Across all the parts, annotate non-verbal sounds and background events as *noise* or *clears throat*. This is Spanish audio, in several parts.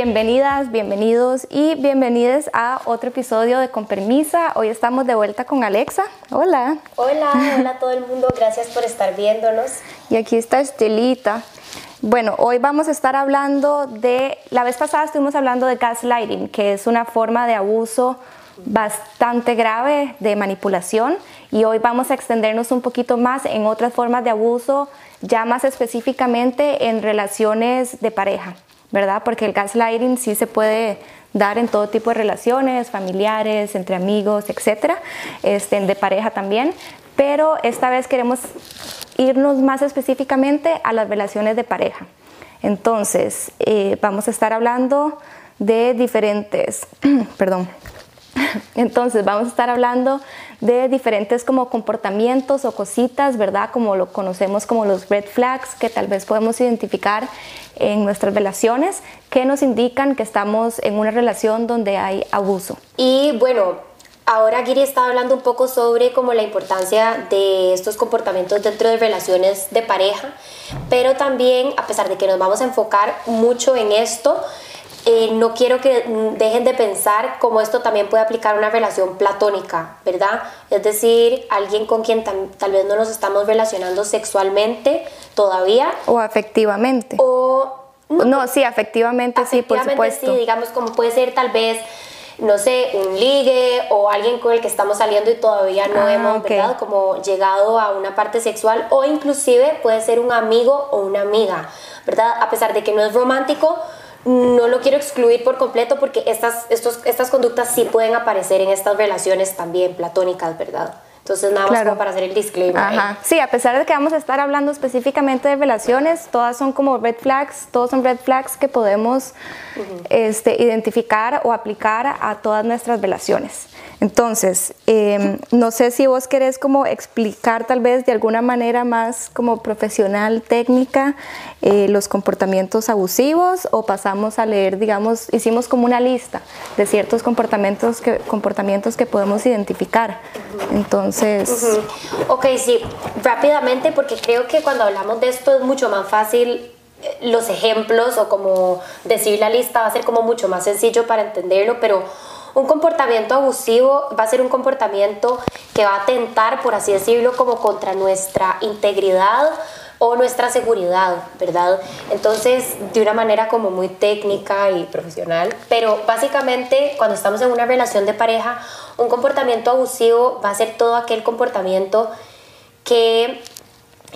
Bienvenidas, bienvenidos y bienvenidas a otro episodio de Con Permisa. Hoy estamos de vuelta con Alexa. Hola. Hola, hola a todo el mundo. Gracias por estar viéndonos. Y aquí está Estelita. Bueno, hoy vamos a estar hablando de, la vez pasada estuvimos hablando de gaslighting, que es una forma de abuso bastante grave de manipulación y hoy vamos a extendernos un poquito más en otras formas de abuso, ya más específicamente en relaciones de pareja. ¿Verdad? Porque el gaslighting sí se puede dar en todo tipo de relaciones, familiares, entre amigos, etcétera, este, de pareja también, pero esta vez queremos irnos más específicamente a las relaciones de pareja. Entonces, eh, vamos a estar hablando de diferentes, *clears throat* perdón, *laughs* entonces vamos a estar hablando de diferentes como comportamientos o cositas, ¿verdad? Como lo conocemos como los red flags que tal vez podemos identificar en nuestras relaciones que nos indican que estamos en una relación donde hay abuso. Y bueno, Ahora Giri está hablando un poco sobre como la importancia de estos comportamientos dentro de relaciones de pareja, pero también a pesar de que nos vamos a enfocar mucho en esto, eh, no quiero que dejen de pensar cómo esto también puede aplicar a una relación platónica, ¿verdad? Es decir, alguien con quien tal vez no nos estamos relacionando sexualmente todavía. O afectivamente. O... No, sí, afectivamente, sí, por supuesto. Sí, digamos como puede ser tal vez no sé, un ligue o alguien con el que estamos saliendo y todavía no ah, hemos como llegado a una parte sexual o inclusive puede ser un amigo o una amiga, ¿verdad? A pesar de que no es romántico, no lo quiero excluir por completo porque estas, estos, estas conductas sí pueden aparecer en estas relaciones también platónicas, ¿verdad? Entonces, nada más como para hacer el disclaimer. Ajá. Sí, a pesar de que vamos a estar hablando específicamente de relaciones, todas son como red flags, todos son red flags que podemos este, identificar o aplicar a todas nuestras relaciones. Entonces, em, no sé si vos querés como explicar tal vez de alguna manera más como profesional, técnica, eh, los comportamientos abusivos o pasamos a leer, digamos, hicimos como una lista de ciertos comportamientos que, comportamientos que podemos identificar. Entonces... Ok, sí, rápidamente porque creo que cuando hablamos de esto es mucho más fácil eh, los ejemplos o como decir la lista va a ser como mucho más sencillo para entenderlo, pero un comportamiento abusivo va a ser un comportamiento que va a atentar, por así decirlo, como contra nuestra integridad o nuestra seguridad, ¿verdad? Entonces, de una manera como muy técnica y profesional, pero básicamente cuando estamos en una relación de pareja, un comportamiento abusivo va a ser todo aquel comportamiento que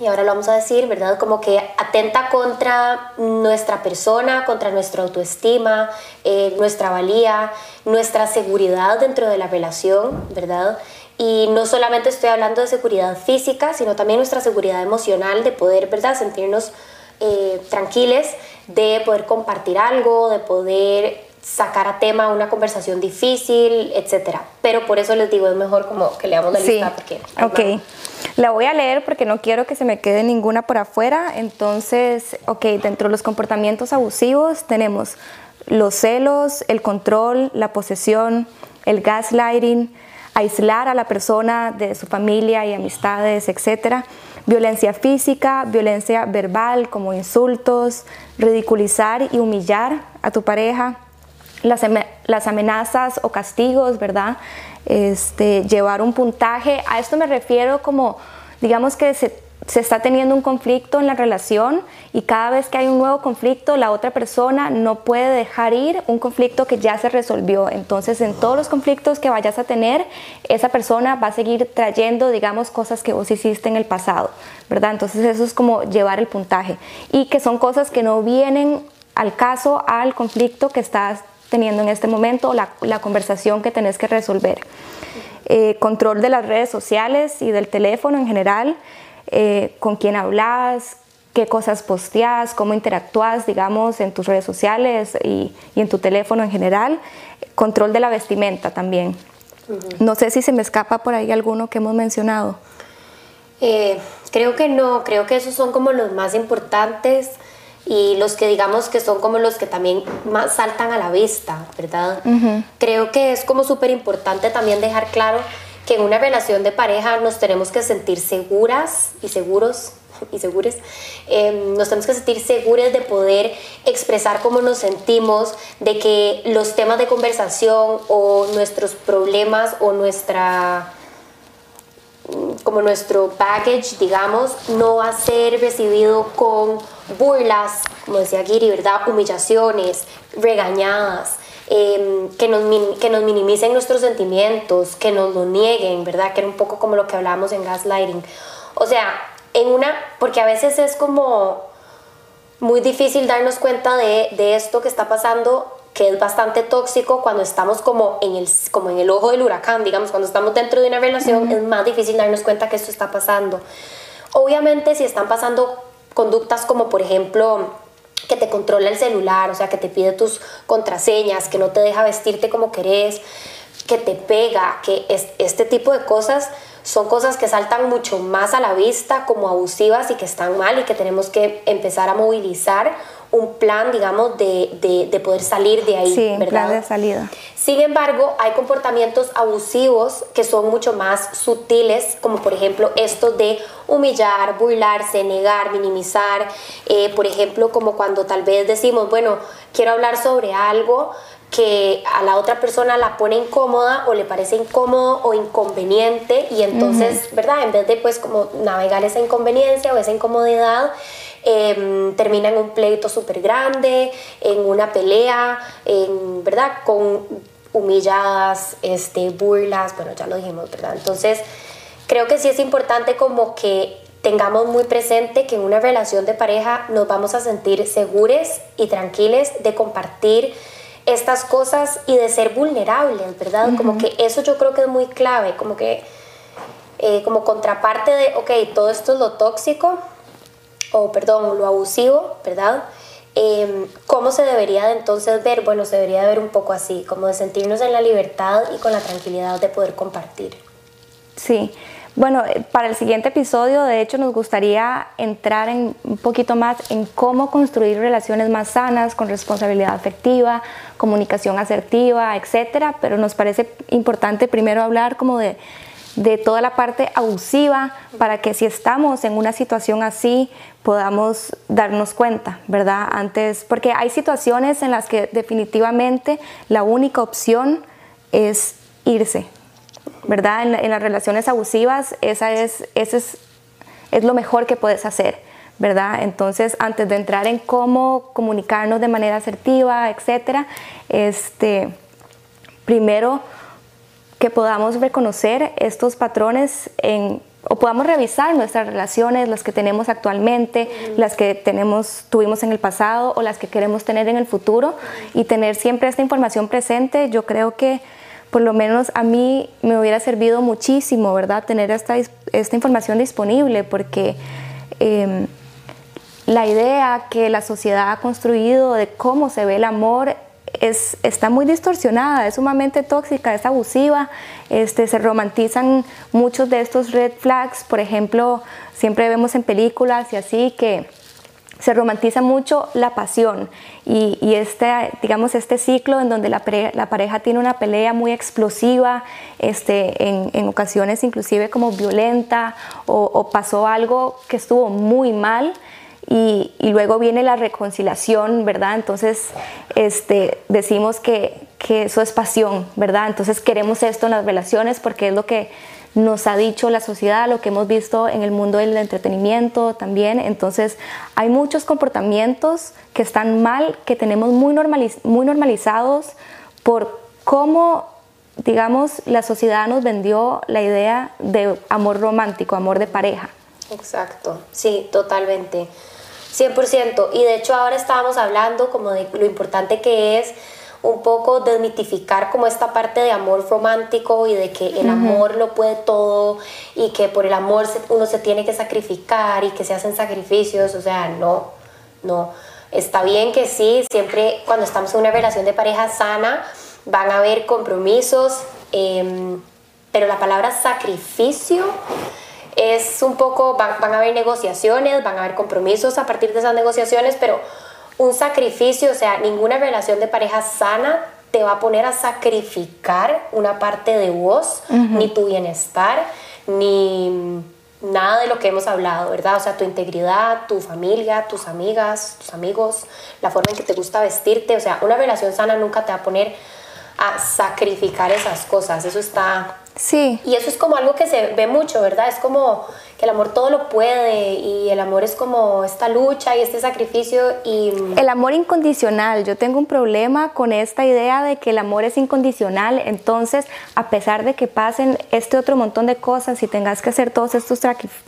y ahora lo vamos a decir, ¿verdad? Como que atenta contra nuestra persona, contra nuestra autoestima, eh, nuestra valía, nuestra seguridad dentro de la relación, ¿verdad? Y no solamente estoy hablando de seguridad física, sino también nuestra seguridad emocional de poder, ¿verdad? Sentirnos eh, tranquiles, de poder compartir algo, de poder sacar a tema una conversación difícil, etc. Pero por eso les digo, es mejor como que leamos la lista. Porque ok. La voy a leer porque no quiero que se me quede ninguna por afuera. Entonces, ok, dentro de los comportamientos abusivos tenemos los celos, el control, la posesión, el gaslighting, aislar a la persona de su familia y amistades, etc. Violencia física, violencia verbal como insultos, ridiculizar y humillar a tu pareja, las, amenazas o castigos, ¿verdad? este, llevar un puntaje. A esto me refiero como, digamos que se, se, está teniendo un conflicto en la relación y cada vez que hay un nuevo conflicto, la otra persona no puede dejar ir un conflicto que ya se resolvió. Entonces, en todos los conflictos que vayas a tener, esa persona va a seguir trayendo, digamos, cosas que vos hiciste en el pasado, ¿verdad? Entonces, eso es como llevar el puntaje. Y que son cosas que no vienen al caso, al conflicto que estás teniendo en este momento, la, la conversación que tenés que resolver. Eh, control de las redes sociales y del teléfono en general, eh, con quién hablas, qué cosas posteas, cómo interactúas, digamos, en tus redes sociales y, y, en tu teléfono en general. Control de la vestimenta también. No sé si se me escapa por ahí alguno que hemos mencionado. Eh, creo que no, creo que esos son como los más importantes y los que digamos que son como los que también más saltan a la vista, ¿verdad? Creo que es como súper importante también dejar claro que en una relación de pareja nos tenemos que sentir seguras y seguros y segures, em, nos tenemos que sentir seguros de poder expresar cómo nos sentimos, de que los temas de conversación o nuestros problemas o nuestra como nuestro baggage, digamos, no va a ser recibido con burlas, como decía Giri, ¿verdad? Humillaciones, regañadas, em, que, nos, que nos minimicen nuestros sentimientos, que nos lo nieguen, ¿verdad? Que era un poco como lo que hablábamos en gaslighting. O sea, en una, porque a veces es como muy difícil darnos cuenta de, de esto que está pasando que es bastante tóxico cuando estamos como en el, como en el ojo del huracán, digamos, cuando estamos dentro de una relación es más difícil darnos cuenta que esto está pasando. Obviamente si están pasando conductas como por ejemplo que te controla el celular, o sea, que te pide tus contraseñas, que no te deja vestirte como querés, que te pega, que es, este tipo de cosas son cosas que saltan mucho más a la vista como abusivas y que están mal y que tenemos que empezar a movilizar un plan, digamos, de, de, poder salir de ahí. Sí, ¿verdad? plan de salida. Sin embargo, hay comportamientos abusivos que son mucho más sutiles, como por ejemplo esto de humillar, burlarse, negar, minimizar. Eh, por ejemplo, como cuando tal vez decimos, bueno, quiero hablar sobre algo, que a la otra persona la pone incómoda o le parece incómodo o inconveniente y entonces, ¿verdad? En vez de pues como navegar esa inconveniencia o esa incomodidad, eh, termina en un pleito súper grande, en una pelea, en, ¿verdad? Con humilladas, este, burlas, bueno, ya lo dijimos, ¿verdad? Entonces, creo que sí es importante como que tengamos muy presente que en una relación de pareja nos vamos a sentir seguros y tranquiles de compartir estas cosas y de ser vulnerables, ¿verdad? Como que eso yo creo que es muy clave, como que eh, como contraparte de, ok, todo esto es lo tóxico, o perdón, lo abusivo, ¿verdad? Em, ¿Cómo se debería de entonces ver? Bueno, se debería de ver un poco así, como de sentirnos en la libertad y con la tranquilidad de poder compartir. Sí, bueno, eh, para el siguiente episodio, de hecho, nos gustaría entrar en un poquito más en cómo construir relaciones más sanas, con responsabilidad afectiva, comunicación asertiva, etcétera. Pero nos parece importante primero hablar como de, de toda la parte abusiva para que si estamos en una situación así podamos darnos cuenta, ¿verdad? Antes, porque hay situaciones en las que definitivamente la única opción es irse, ¿verdad? En, las relaciones abusivas, esa es, ese es, es lo mejor que puedes hacer, ¿verdad? Entonces, antes de entrar en cómo comunicarnos de manera asertiva, etcétera, este, primero que podamos reconocer estos patrones en, o podamos revisar nuestras relaciones, las que tenemos actualmente, las que tenemos, tuvimos en el pasado o las que queremos tener en el futuro y tener siempre esta información presente, yo creo que por lo menos a mí me hubiera servido muchísimo, ¿verdad? Tener esta, esta información disponible, porque em, la idea que la sociedad ha construido de cómo se ve el amor es, está muy distorsionada, es sumamente tóxica, es abusiva, este, se romantizan muchos de estos red flags, por ejemplo, siempre vemos en películas y así que se romantiza mucho la pasión y, este, digamos, este ciclo en donde la, pareja tiene una pelea muy explosiva, este, en, ocasiones inclusive como violenta o, pasó algo que estuvo muy mal. Y, luego viene la reconciliación, ¿verdad? Entonces este, decimos que, que eso es pasión, ¿verdad? Entonces queremos esto en las relaciones porque es lo que nos ha dicho la sociedad, lo que hemos visto en el mundo del entretenimiento también. Entonces, hay muchos comportamientos que están mal, que tenemos muy, muy normalizados por cómo, digamos, la sociedad nos vendió la idea de amor romántico, amor de pareja. Exacto, sí, totalmente. 100%. Y de hecho ahora estábamos hablando como de lo importante que es un poco desmitificar como esta parte de amor romántico y de que el amor lo puede todo y que por el amor uno se tiene que sacrificar y que se hacen sacrificios, o sea, no, no. Está bien que sí, siempre cuando estamos en una relación de pareja sana van a haber compromisos, em, pero la palabra sacrificio es un poco, van, van, a haber negociaciones, van a haber compromisos a partir de esas negociaciones, pero un sacrificio, o sea, ninguna relación de pareja sana te va a poner a sacrificar una parte de vos, ni tu bienestar, ni nada de lo que hemos hablado, ¿verdad? O sea, tu integridad, tu familia, tus amigas, tus amigos, la forma en que te gusta vestirte, o sea, una relación sana nunca te va a poner a sacrificar esas cosas, eso está... Sí. Y eso es como algo que se ve mucho, ¿verdad? Es como el amor todo lo puede y el amor es como esta lucha y este sacrificio y... El amor incondicional, yo tengo un problema con esta idea de que el amor es incondicional, entonces a pesar de que pasen este otro montón de cosas y tengas que hacer todos estos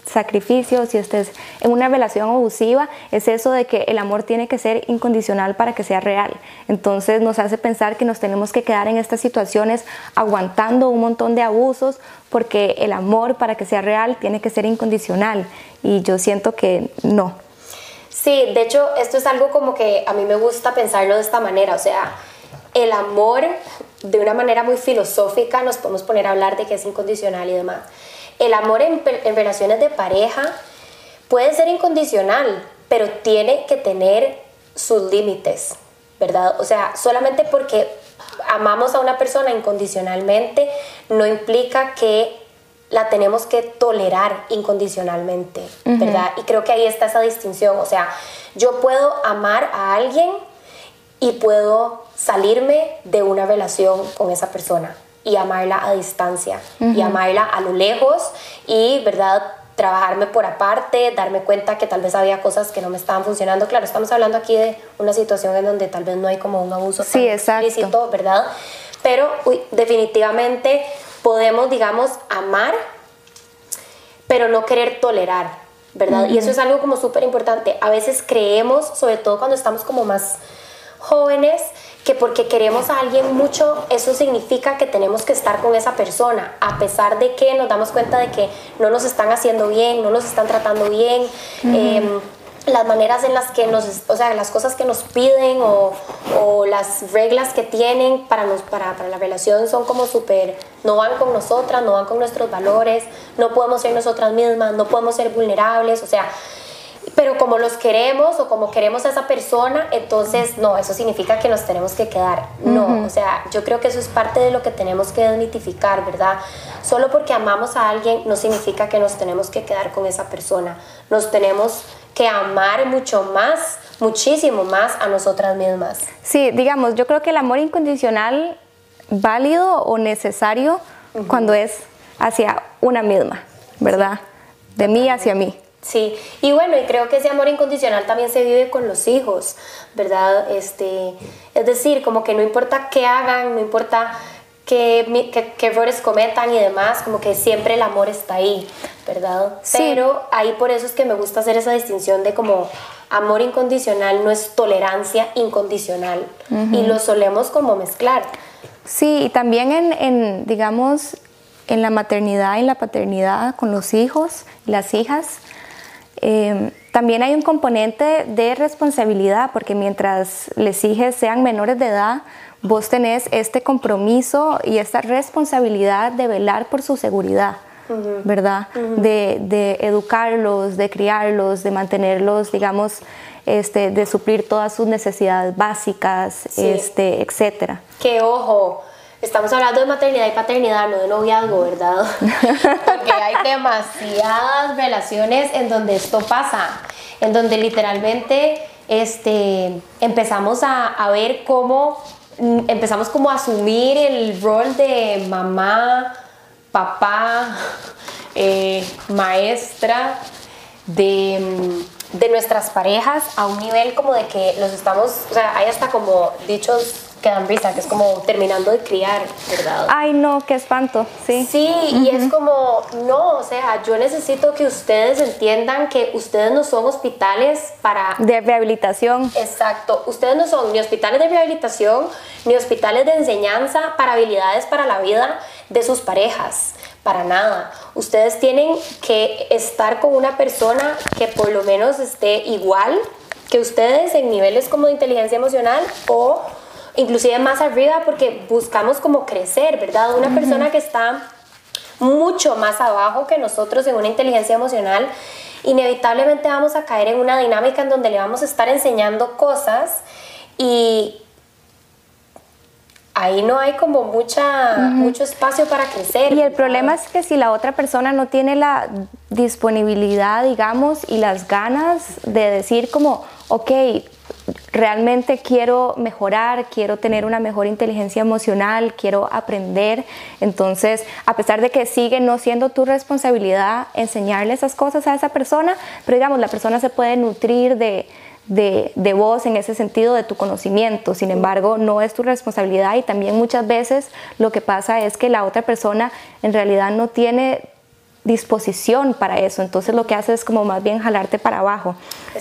sacrificios y estés en una relación abusiva, es eso de que el amor tiene que ser incondicional para que sea real. Entonces nos hace pensar que nos tenemos que quedar en estas situaciones aguantando un montón de abusos porque el amor para que sea real tiene que ser incondicional y yo siento que no. Sí, de hecho esto es algo como que a mí me gusta pensarlo de esta manera, o sea, el amor de una manera muy filosófica nos podemos poner a hablar de que es incondicional y demás. El amor en, en relaciones de pareja puede ser incondicional, pero tiene que tener sus límites, ¿verdad? O sea, solamente porque amamos a una persona incondicionalmente no implica que la tenemos que tolerar incondicionalmente, ¿verdad? Y creo que ahí está esa distinción, o sea, yo puedo amar a alguien y puedo salirme de una relación con esa persona y amarla a distancia y amarla a lo lejos y, ¿verdad? Trabajarme por aparte, darme cuenta que tal vez había cosas que no me estaban funcionando. Claro, estamos hablando aquí de una situación en donde tal vez no hay como un abuso sí, explícito, ¿verdad? Pero definitivamente podemos, digamos, amar, pero no querer tolerar, ¿verdad? Y eso es algo como súper importante. A veces creemos, sobre todo cuando estamos como más jóvenes, que porque queremos a alguien mucho, eso significa que tenemos que estar con esa persona, a pesar de que nos damos cuenta de que no nos están haciendo bien, no nos están tratando bien. Em, las maneras en las que nos, o sea, las cosas que nos piden o, o las reglas que tienen para, nos, para, para la relación son como súper, no van con nosotras, no van con nuestros valores, no podemos ser nosotras mismas, no podemos ser vulnerables, o sea, pero como los queremos o como queremos a esa persona, entonces no, eso significa que nos tenemos que quedar. No, o sea, yo creo que eso es parte de lo que tenemos que desmitificar, ¿verdad? Solo porque amamos a alguien no significa que nos tenemos que quedar con esa persona. Nos tenemos que amar mucho más, muchísimo más a nosotras mismas. Sí, digamos, yo creo que el amor incondicional válido o necesario cuando es hacia una misma, ¿verdad? De mí hacia mí. Sí, y bueno, y creo que ese amor incondicional también se vive con los hijos, ¿verdad? Este, es decir, como que no importa qué hagan, no importa qué, qué, errores cometan y demás, como que siempre el amor está ahí, ¿verdad? Sí. Pero ahí por eso es que me gusta hacer esa distinción de como amor incondicional no es tolerancia incondicional y lo solemos como mezclar. Sí, y también en, en, digamos, en la maternidad y la paternidad con los hijos, las hijas, Em, también hay un componente de responsabilidad, porque mientras les hijos sean menores de edad, vos tenés este compromiso y esta responsabilidad de velar por su seguridad. ¿Verdad? de, educarlos, de criarlos, de mantenerlos, digamos, este, de suplir todas sus necesidades básicas, este, etcétera. Que ojo, estamos hablando de maternidad y paternidad, no de noviazgo, ¿verdad? *laughs* Porque hay demasiadas relaciones en donde esto pasa, en donde literalmente este, empezamos a, ver cómo, mm, empezamos como a asumir el rol de mamá, papá, *laughs* eh, maestra, de, mm, de nuestras parejas a un nivel como de que los estamos, o sea, hay hasta como dichos que dan risa, que es como terminando de criar, ¿verdad? Ay, no, qué espanto, sí. Sí, y es como, no, o sea, yo necesito que ustedes entiendan que ustedes no son hospitales para... De rehabilitación. Exacto, ustedes no son ni hospitales de rehabilitación, ni hospitales de enseñanza para habilidades para la vida de sus parejas. Para nada. Ustedes tienen que estar con una persona que por lo menos esté igual que ustedes en niveles como de inteligencia emocional o inclusive más arriba porque buscamos como crecer, ¿verdad? Una persona que está mucho más abajo que nosotros en una inteligencia emocional, inevitablemente vamos a caer en una dinámica en donde le vamos a estar enseñando cosas y ahí no hay como mucha, mucho espacio para crecer. Y el problema es que si la otra persona no tiene la disponibilidad, digamos, y las ganas de decir como, ok, realmente quiero mejorar, quiero tener una mejor inteligencia emocional, quiero aprender. Entonces, a pesar de que sigue no siendo tu responsabilidad enseñarle esas cosas a esa persona, pero digamos, la persona se puede nutrir de, de, de, vos en ese sentido, de tu conocimiento. Sin embargo, no es tu responsabilidad y también muchas veces lo que pasa es que la otra persona en realidad no tiene disposición para eso. Entonces lo que hace es como más bien jalarte para abajo.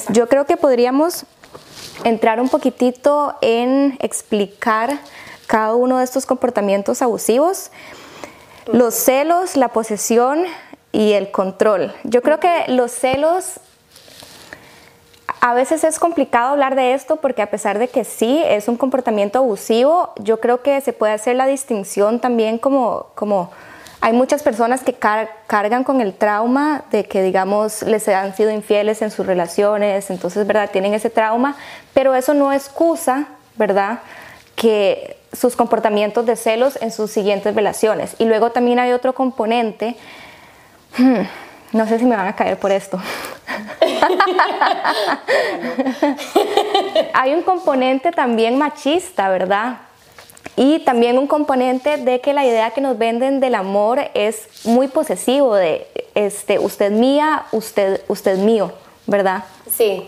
Yo creo que podríamos entrar un poquitito en explicar cada uno de estos comportamientos abusivos. Los celos, la posesión y el control. Yo creo que los celos a veces es complicado hablar de esto porque a pesar de que sí es un comportamiento abusivo, yo creo que se puede hacer la distinción también como, como hay muchas personas que cargan con el trauma de que, digamos, les han sido infieles en sus relaciones, entonces, ¿verdad? Tienen ese trauma, pero eso no excusa, ¿verdad? Que sus comportamientos de celos en sus siguientes relaciones. Y luego también hay otro componente, hmm, no sé si me van a caer por esto. *laughs* Hay un componente también machista, ¿verdad? Y también un componente de que la idea que nos venden del amor es muy posesivo, de este, usted mía, usted, usted mío, ¿verdad? Sí,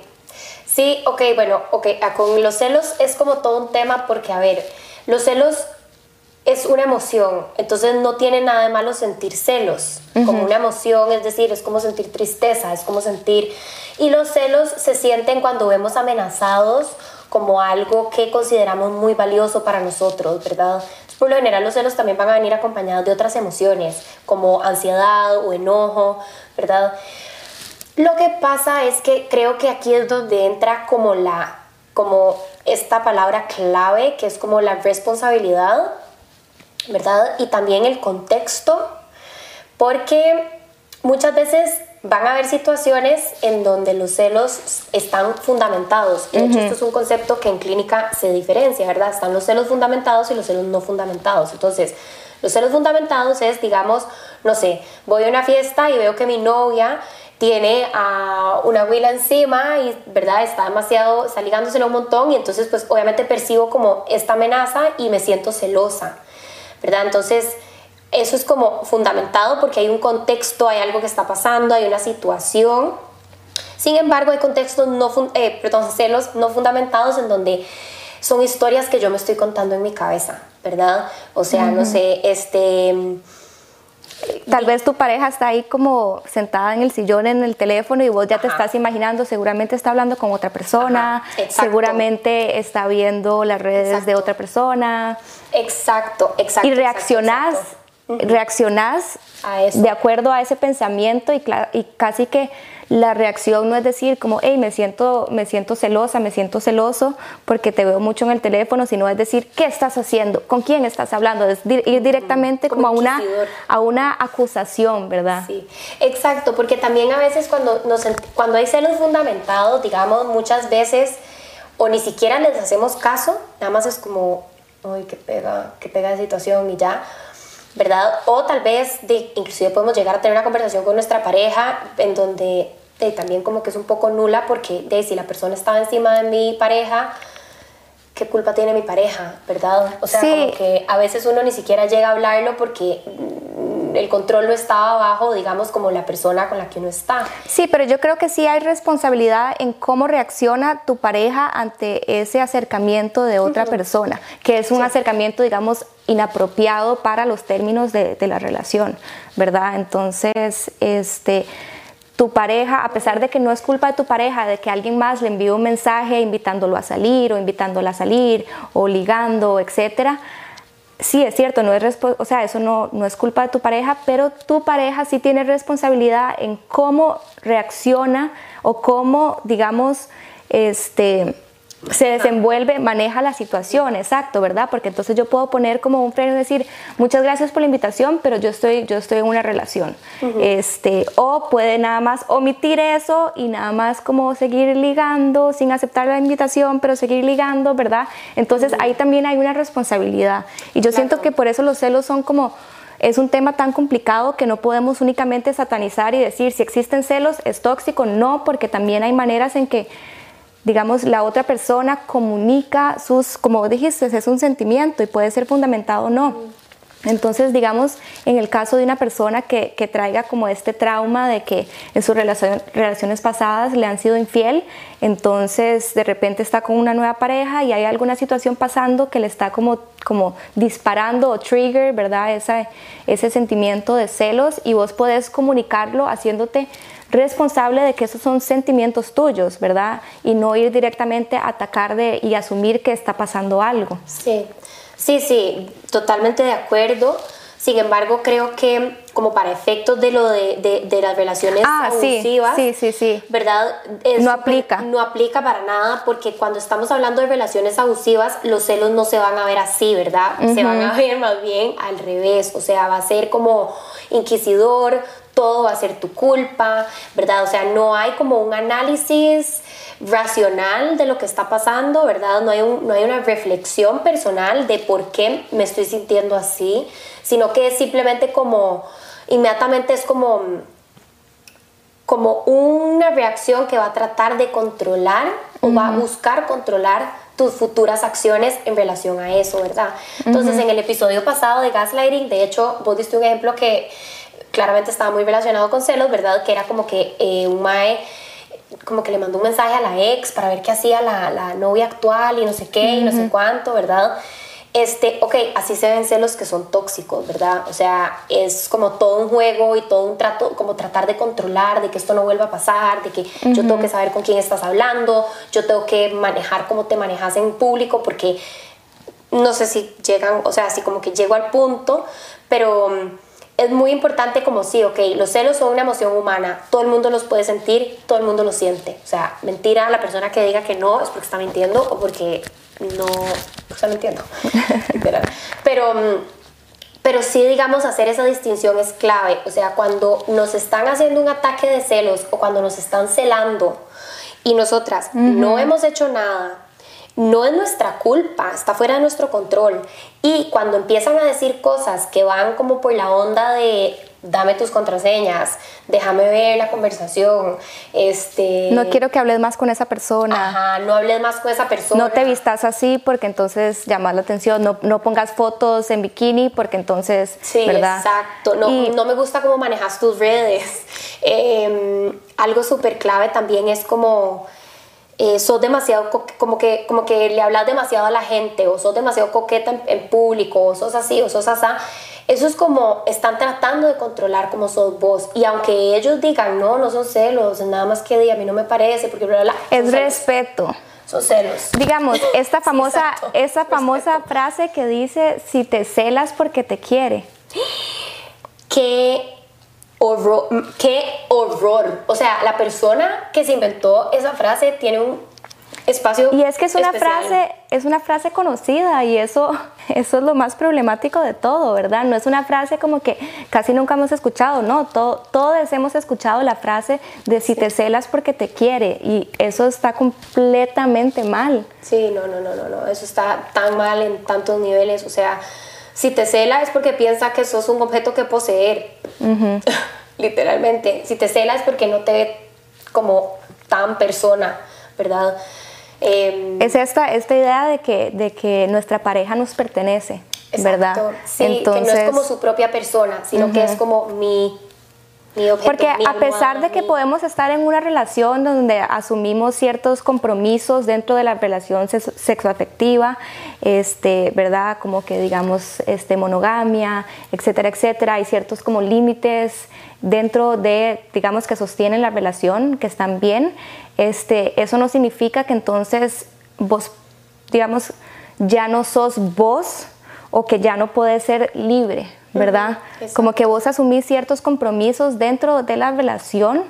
sí, ok, bueno, ok, ah, con los celos es como todo un tema porque, a ver, los celos es una emoción, entonces no tiene nada de malo sentir celos, como una emoción, es decir, es como sentir tristeza, es como sentir... Y los celos se sienten cuando vemos amenazados como algo que consideramos muy valioso para nosotros, ¿verdad? Por lo general los celos también van a venir acompañados de otras emociones, como ansiedad o enojo, ¿verdad? Lo que pasa es que creo que aquí es donde entra como la como esta palabra clave que es como la responsabilidad ¿verdad? Y también el contexto, porque muchas veces van a haber situaciones en donde los celos están fundamentados. De hecho, esto es un concepto que en clínica se diferencia, ¿verdad? Están los celos fundamentados y los celos no fundamentados. Entonces, los celos fundamentados es, digamos, no sé, voy a una fiesta y veo que mi novia tiene a una huila encima y, ¿verdad? Está demasiado, está ligándoselo un montón y entonces, pues, obviamente percibo como esta amenaza y me siento celosa. ¿verdad? Entonces, eso es como fundamentado porque hay un contexto, hay algo que está pasando, hay una situación. Sin embargo, hay contextos no, eh, perdón, *laughs* celos no fundamentados en donde son historias que yo me estoy contando en mi cabeza, ¿verdad? O sea, no sé, este Tal vez tu pareja está ahí como sentada en el sillón en el teléfono y vos ya te estás imaginando, seguramente está hablando con otra persona, seguramente está viendo las redes de otra persona. Exacto, exacto. Y reaccionás, reaccionás de acuerdo a ese pensamiento y, y casi que la reacción no es decir como, hey, me siento, me siento celosa, me siento celoso porque te veo mucho en el teléfono, sino es decir, ¿qué estás haciendo? ¿Con quién estás hablando? Es ir directamente como, a, una, a una acusación, ¿verdad? Sí, exacto, porque también a veces cuando, nos, cuando hay celos fundamentados, digamos, muchas veces o ni siquiera les hacemos caso, nada más es como, uy, qué pega, qué pega la situación y ya ¿verdad? O tal vez de, inclusive podemos llegar a tener una conversación con nuestra pareja en donde también como que es un poco nula porque de, si la persona estaba encima de mi pareja, ¿qué culpa tiene mi pareja, verdad? O sea, como que a veces uno ni siquiera llega a hablarlo porque el control no estaba abajo, digamos, como la persona con la que uno está. Sí, pero yo creo que sí hay responsabilidad en cómo reacciona tu pareja ante ese acercamiento de otra persona, que es un acercamiento, digamos, inapropiado para los términos de, de la relación, ¿verdad? Entonces, este tu pareja, a pesar de que no es culpa de tu pareja, de que alguien más le envíe un mensaje invitándolo a salir o invitándola a salir o ligando, etcétera, sí es cierto, no es o sea, eso no, no es culpa de tu pareja, pero tu pareja sí tiene responsabilidad en cómo reacciona o cómo, digamos, este, se desenvuelve, maneja la situación, exacto, ¿verdad? Porque entonces yo puedo poner como un freno y decir, muchas gracias por la invitación, pero yo estoy, yo estoy en una relación. este, o puede nada más omitir eso y nada más como seguir ligando sin aceptar la invitación, pero seguir ligando, ¿verdad? Entonces ahí también hay una responsabilidad. Y yo siento que por eso los celos son como es un tema tan complicado que no podemos únicamente satanizar y decir si existen celos es tóxico, no, porque también hay maneras en que digamos, la otra persona comunica sus, como dijiste, es un sentimiento y puede ser fundamentado o no. Entonces, digamos, en el caso de una persona que, que traiga como este trauma de que en sus relaciones pasadas le han sido infiel, entonces de repente está con una nueva pareja y hay alguna situación pasando que le está como, como disparando o trigger, ¿verdad? Esa, ese sentimiento de celos y vos podés comunicarlo haciéndote responsable de que esos son sentimientos tuyos, ¿verdad? Y no ir directamente a atacar de, y asumir que está pasando algo. Sí, sí, sí, totalmente de acuerdo. Sin embargo, creo que como para efectos de lo de, de, las relaciones ah, abusivas, sí, sí, sí, ¿verdad? no aplica. No aplica para nada porque cuando estamos hablando de relaciones abusivas, los celos no se van a ver así, ¿verdad? Se van a ver más bien al revés, o sea, va a ser como inquisidor, todo va a ser tu culpa, ¿verdad? O sea, no hay como un análisis racional de lo que está pasando, ¿verdad? No hay, no hay una reflexión personal de por qué me estoy sintiendo así, sino que es simplemente como, inmediatamente es como, como una reacción que va a tratar de controlar o va a buscar controlar tus futuras acciones en relación a eso, ¿verdad? Entonces, en el episodio pasado de gaslighting, de hecho, vos diste un ejemplo que claramente estaba muy relacionado con celos, ¿verdad? Que era como que eh, un mae como que le mandó un mensaje a la ex para ver qué hacía la, la novia actual y no sé qué y no sé cuánto, ¿verdad? Este, ok, así se ven celos que son tóxicos, ¿verdad? O sea, es como todo un juego y todo un trato, como tratar de controlar, de que esto no vuelva a pasar, de que yo tengo que saber con quién estás hablando, yo tengo que manejar cómo te manejas en público, porque no sé si llegan, o sea, así como que llego al punto, pero es muy importante como sí, ok, los celos son una emoción humana, todo el mundo los puede sentir, todo el mundo los siente. O sea, mentira la persona que diga que no es porque está mintiendo o porque no está mintiendo. *laughs* pero, pero sí, digamos, hacer esa distinción es clave. O sea, cuando nos están haciendo un ataque de celos o cuando nos están celando y nosotras no hemos hecho nada, no es nuestra culpa, está fuera de nuestro control. Y cuando empiezan a decir cosas que van como por la onda de dame tus contraseñas, déjame ver la conversación, este... No quiero que hables más con esa persona. Ajá, no hables más con esa persona. No te vistas así porque entonces llamas la atención, no, no pongas fotos en bikini porque entonces, sí, exacto. No, no me gusta cómo manejas tus redes. Em, algo súper clave también es como eh, sos demasiado, como que, como que le hablas demasiado a la gente, o sos demasiado coqueta en, público, o sos así, o sos así. Eso es como están tratando de controlar como sos vos. Y aunque ellos digan, no, no son celos, nada más que a mí no me parece, porque bla, bla, Es respeto. Son celos. Digamos, *laughs* esta famosa, esta famosa frase que dice, si te celas porque te quiere. *gasps* Que horror, qué horror. O sea, la persona que se inventó esa frase tiene un espacio y es que es una frase es una frase conocida y eso *laughs* eso es lo más problemático de todo verdad no es una frase como que casi nunca hemos escuchado no todo, todos hemos escuchado la frase de si te celas porque te quiere y eso está completamente mal. Sí no no no no no eso está tan mal en tantos niveles o sea si te cela es porque piensa que sos un objeto que poseer. *laughs* Literalmente. Si te cela es porque no te ve como tan persona, ¿verdad? Em, es esta, esta idea de que, de que nuestra pareja nos pertenece, ¿verdad? Sí, Entonces, que no es como su propia persona, sino que es como mi porque a pesar de que podemos estar en una relación donde asumimos ciertos compromisos dentro de la relación sexoafectiva, este, ¿verdad? Como que digamos este, monogamia, etcétera, etcétera, hay ciertos como límites dentro de, digamos, que sostienen la relación, que están bien, este, eso no significa que entonces vos, digamos, ya no sos vos o que ya no puedes ser libre, ¿verdad? Como que vos asumís ciertos compromisos dentro de la relación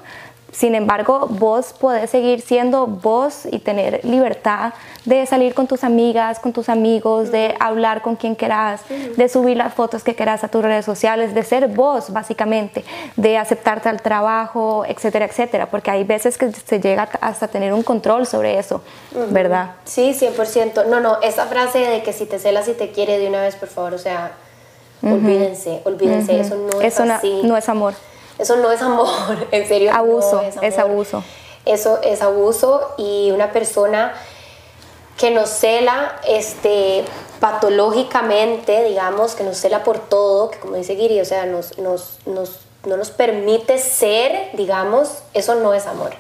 Sin embargo, vos podés seguir siendo vos y tener libertad de salir con tus amigas, con tus amigos, de hablar con quien quieras, de subir las fotos que quieras a tus redes sociales, de ser vos básicamente, de aceptarte al trabajo, etcétera, etcétera, porque hay veces que se llega hasta tener un control sobre eso, ¿verdad? Sí, 100%. No, no, esa frase de que si te celas y te quiere de una vez, por favor, o sea, olvídense, olvídense, eso no es así. No, es amor. Eso no es amor, *laughs* en serio. Abuso, es, abuso. Eso es abuso y una persona que nos cela este, patológicamente, digamos, que nos cela por todo, que como dice Giri, o sea, nos, nos, nos, no nos permite ser, digamos, eso no es amor.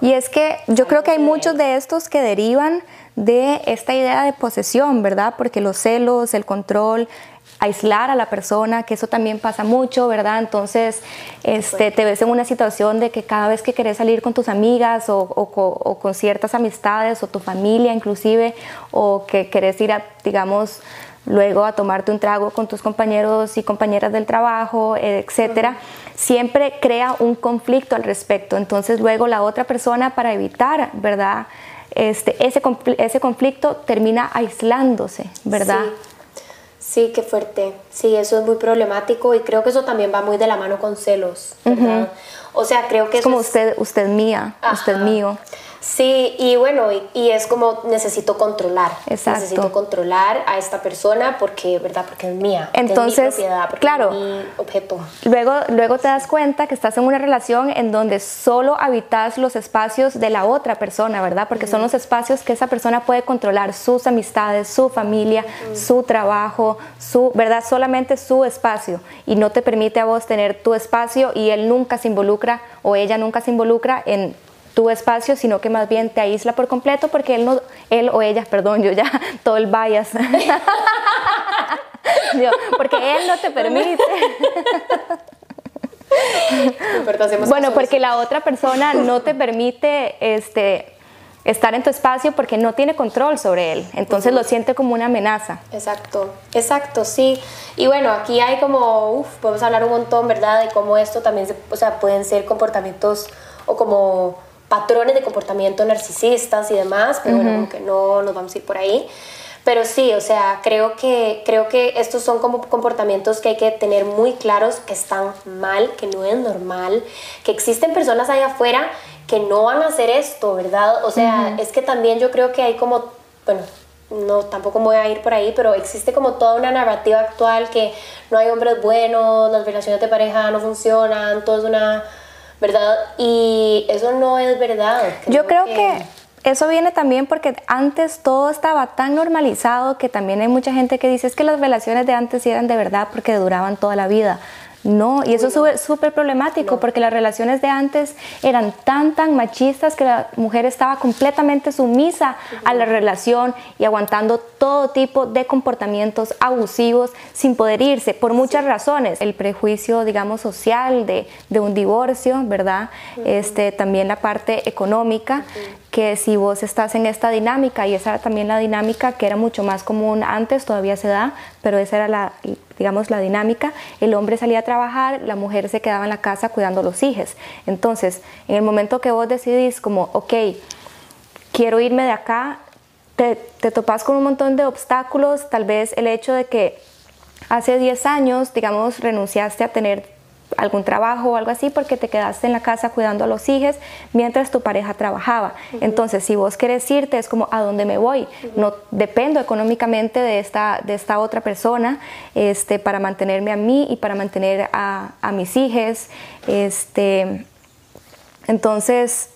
Y es que yo creo que hay muchos de estos que derivan de esta idea de posesión, ¿verdad? Porque los celos, el control, aislar a la persona, que eso también pasa mucho, ¿verdad? Entonces, este, te ves en una situación de que cada vez que querés salir con tus amigas o, con ciertas amistades o tu familia inclusive, o que querés ir a, digamos, luego a tomarte un trago con tus compañeros y compañeras del trabajo, etcétera, siempre crea un conflicto al respecto. Entonces, luego la otra persona para evitar, ¿verdad? Este, ese, ese conflicto termina aislándose, ¿verdad? Sí, qué fuerte. Sí, eso es muy problemático y creo que eso también va muy de la mano con celos, ¿verdad? O sea, creo que es como usted, usted mía, usted mío. Sí, y bueno, y, es como necesito controlar. Exacto. Necesito controlar a esta persona porque, ¿verdad? Porque es mía. Entonces, es mi propiedad, claro. Es mi objeto. Luego, luego te das cuenta que estás en una relación en donde solo habitas los espacios de la otra persona, ¿verdad? Porque son los espacios que esa persona puede controlar, sus amistades, su familia, su trabajo, su, ¿verdad? Solamente su espacio. Y no te permite a vos tener tu espacio y él nunca se involucra o ella nunca se involucra en tu espacio, sino que más bien te aísla por completo porque él, no, él o ella, *laughs* perdón, yo ya, todo el bias. *laughs* porque él no te permite. *laughs* bueno, porque la otra persona no te permite este, estar en tu espacio porque no tiene control sobre él. Entonces lo siente como una amenaza. Exacto, exacto, sí. Y bueno, aquí hay como, uf, podemos hablar un montón, ¿verdad? De cómo esto también, o sea, pueden ser comportamientos o como patrones de comportamiento narcisistas y demás, pero bueno, que no nos vamos a ir por ahí. Pero sí, o sea, creo que, creo que estos son como comportamientos que hay que tener muy claros que están mal, que no es normal, que existen personas allá afuera que no van a hacer esto, ¿verdad? O sea, es que también yo creo que hay como, bueno, no tampoco voy a ir por ahí, pero existe como toda una narrativa actual que no hay hombres buenos, las relaciones de pareja no funcionan, todo es una ¿verdad? Y eso no es verdad. Yo creo que... eso viene también porque antes todo estaba tan normalizado que también hay mucha gente que dice es que las relaciones de antes eran de verdad porque duraban toda la vida. No, y eso es súper problemático porque las relaciones de antes eran tan, tan machistas que la mujer estaba completamente sumisa a la relación y aguantando todo tipo de comportamientos abusivos sin poder irse por muchas razones. El prejuicio, digamos, social de, de un divorcio, ¿verdad? este, también la parte económica, que si vos estás en esta dinámica, y esa era también la dinámica que era mucho más común antes, todavía se da, pero esa era la, digamos, la dinámica, el hombre salía a trabajar, la mujer se quedaba en la casa cuidando a los hijos. Entonces, en el momento que vos decidís como, ok, quiero irme de acá, te, te topas con un montón de obstáculos, tal vez el hecho de que hace 10 años, digamos, renunciaste a tener algún trabajo o algo así porque te quedaste en la casa cuidando a los hijos mientras tu pareja trabajaba. Entonces, si vos querés irte, es como a dónde me voy. No dependo económicamente de esta, de esta otra persona este, para mantenerme a mí y para mantener a, a mis hijos. Este, entonces,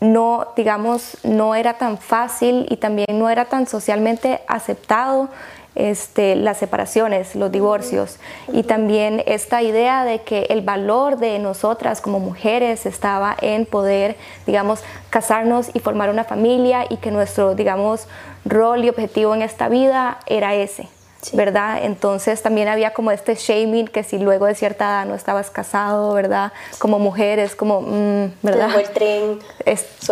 no, digamos, no era tan fácil y también no era tan socialmente aceptado este, las separaciones, los divorcios y también esta idea de que el valor de nosotras como mujeres estaba en poder, digamos, casarnos y formar una familia y que nuestro, digamos, rol y objetivo en esta vida era ese. ¿Verdad? Entonces también había como este shaming que si luego de cierta edad no estabas casado, ¿verdad? Como mujer es como, mm, ¿verdad? Te dejó el tren,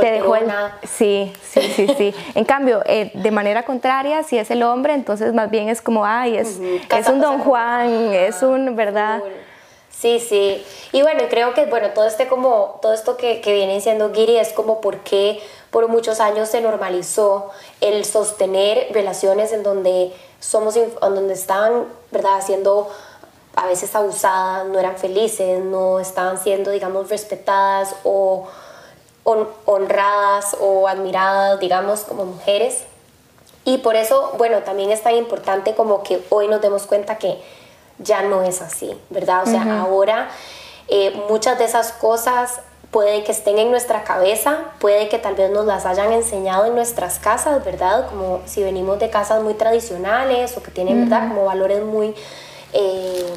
te dejó el, Sí, sí, sí, sí. en cambio, eh, de manera contraria, si es el hombre, entonces más bien es como, ay, es, es un don Juan, es un, ¿verdad? Sí, sí. Y bueno, creo que bueno, todo este como todo esto que, que viene diciendo Giri es como por qué por muchos años se normalizó el sostener relaciones en donde somos donde estaban, ¿verdad?, siendo a veces abusadas, no eran felices, no estaban siendo, digamos, respetadas o honradas o admiradas, digamos, como mujeres. Y por eso, bueno, también es tan importante como que hoy nos demos cuenta que ya no es así, ¿verdad? O sea, ahora eh, muchas de esas cosas puede que estén en nuestra cabeza, puede que tal vez nos las hayan enseñado en nuestras casas, ¿verdad? Como si venimos de casas muy tradicionales o que tienen, ¿verdad? Como valores muy eh,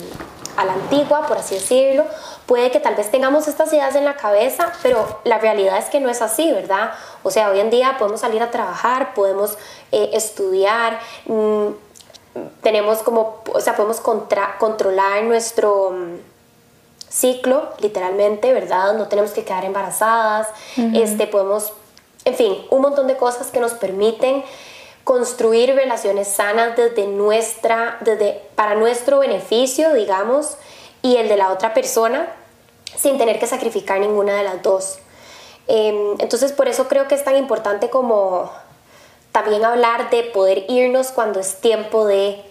a la antigua, por así decirlo. Puede que tal vez tengamos estas ideas en la cabeza, pero la realidad es que no es así, ¿verdad? O sea, hoy en día podemos salir a trabajar, podemos eh, estudiar, mm, tenemos como, o sea, podemos controlar nuestro mm, ciclo, literalmente, ¿verdad? No tenemos que quedar embarazadas, este, podemos, en fin, un montón de cosas que nos permiten construir relaciones sanas desde nuestra, desde, para nuestro beneficio, digamos, y el de la otra persona, sin tener que sacrificar ninguna de las dos. Em, entonces, por eso creo que es tan importante como también hablar de poder irnos cuando es tiempo de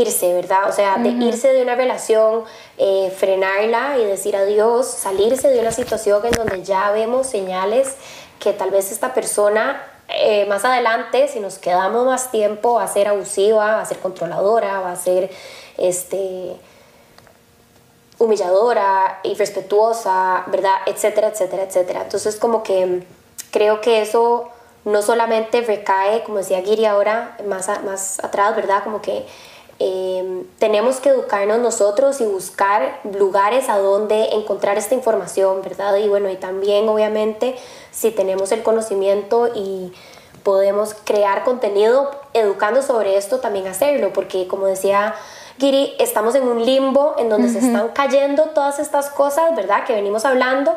irse, ¿verdad? O sea, de irse de una relación, eh, frenarla y decir adiós, salirse de una situación en donde ya vemos señales que tal vez esta persona eh, más adelante, si nos quedamos más tiempo, va a ser abusiva, va a ser controladora, va a ser este, humilladora, irrespetuosa, ¿verdad? Etcétera, etcétera, etcétera. Entonces, como que creo que eso no solamente recae, como decía Giri ahora, más, más atrás, ¿verdad? Como que Em, tenemos que educarnos nosotros y buscar lugares a donde encontrar esta información, ¿verdad? Y bueno, y también obviamente si tenemos el conocimiento y podemos crear contenido educando sobre esto, también hacerlo, porque como decía Giri, estamos en un limbo en donde se están cayendo todas estas cosas, ¿verdad? Que venimos hablando,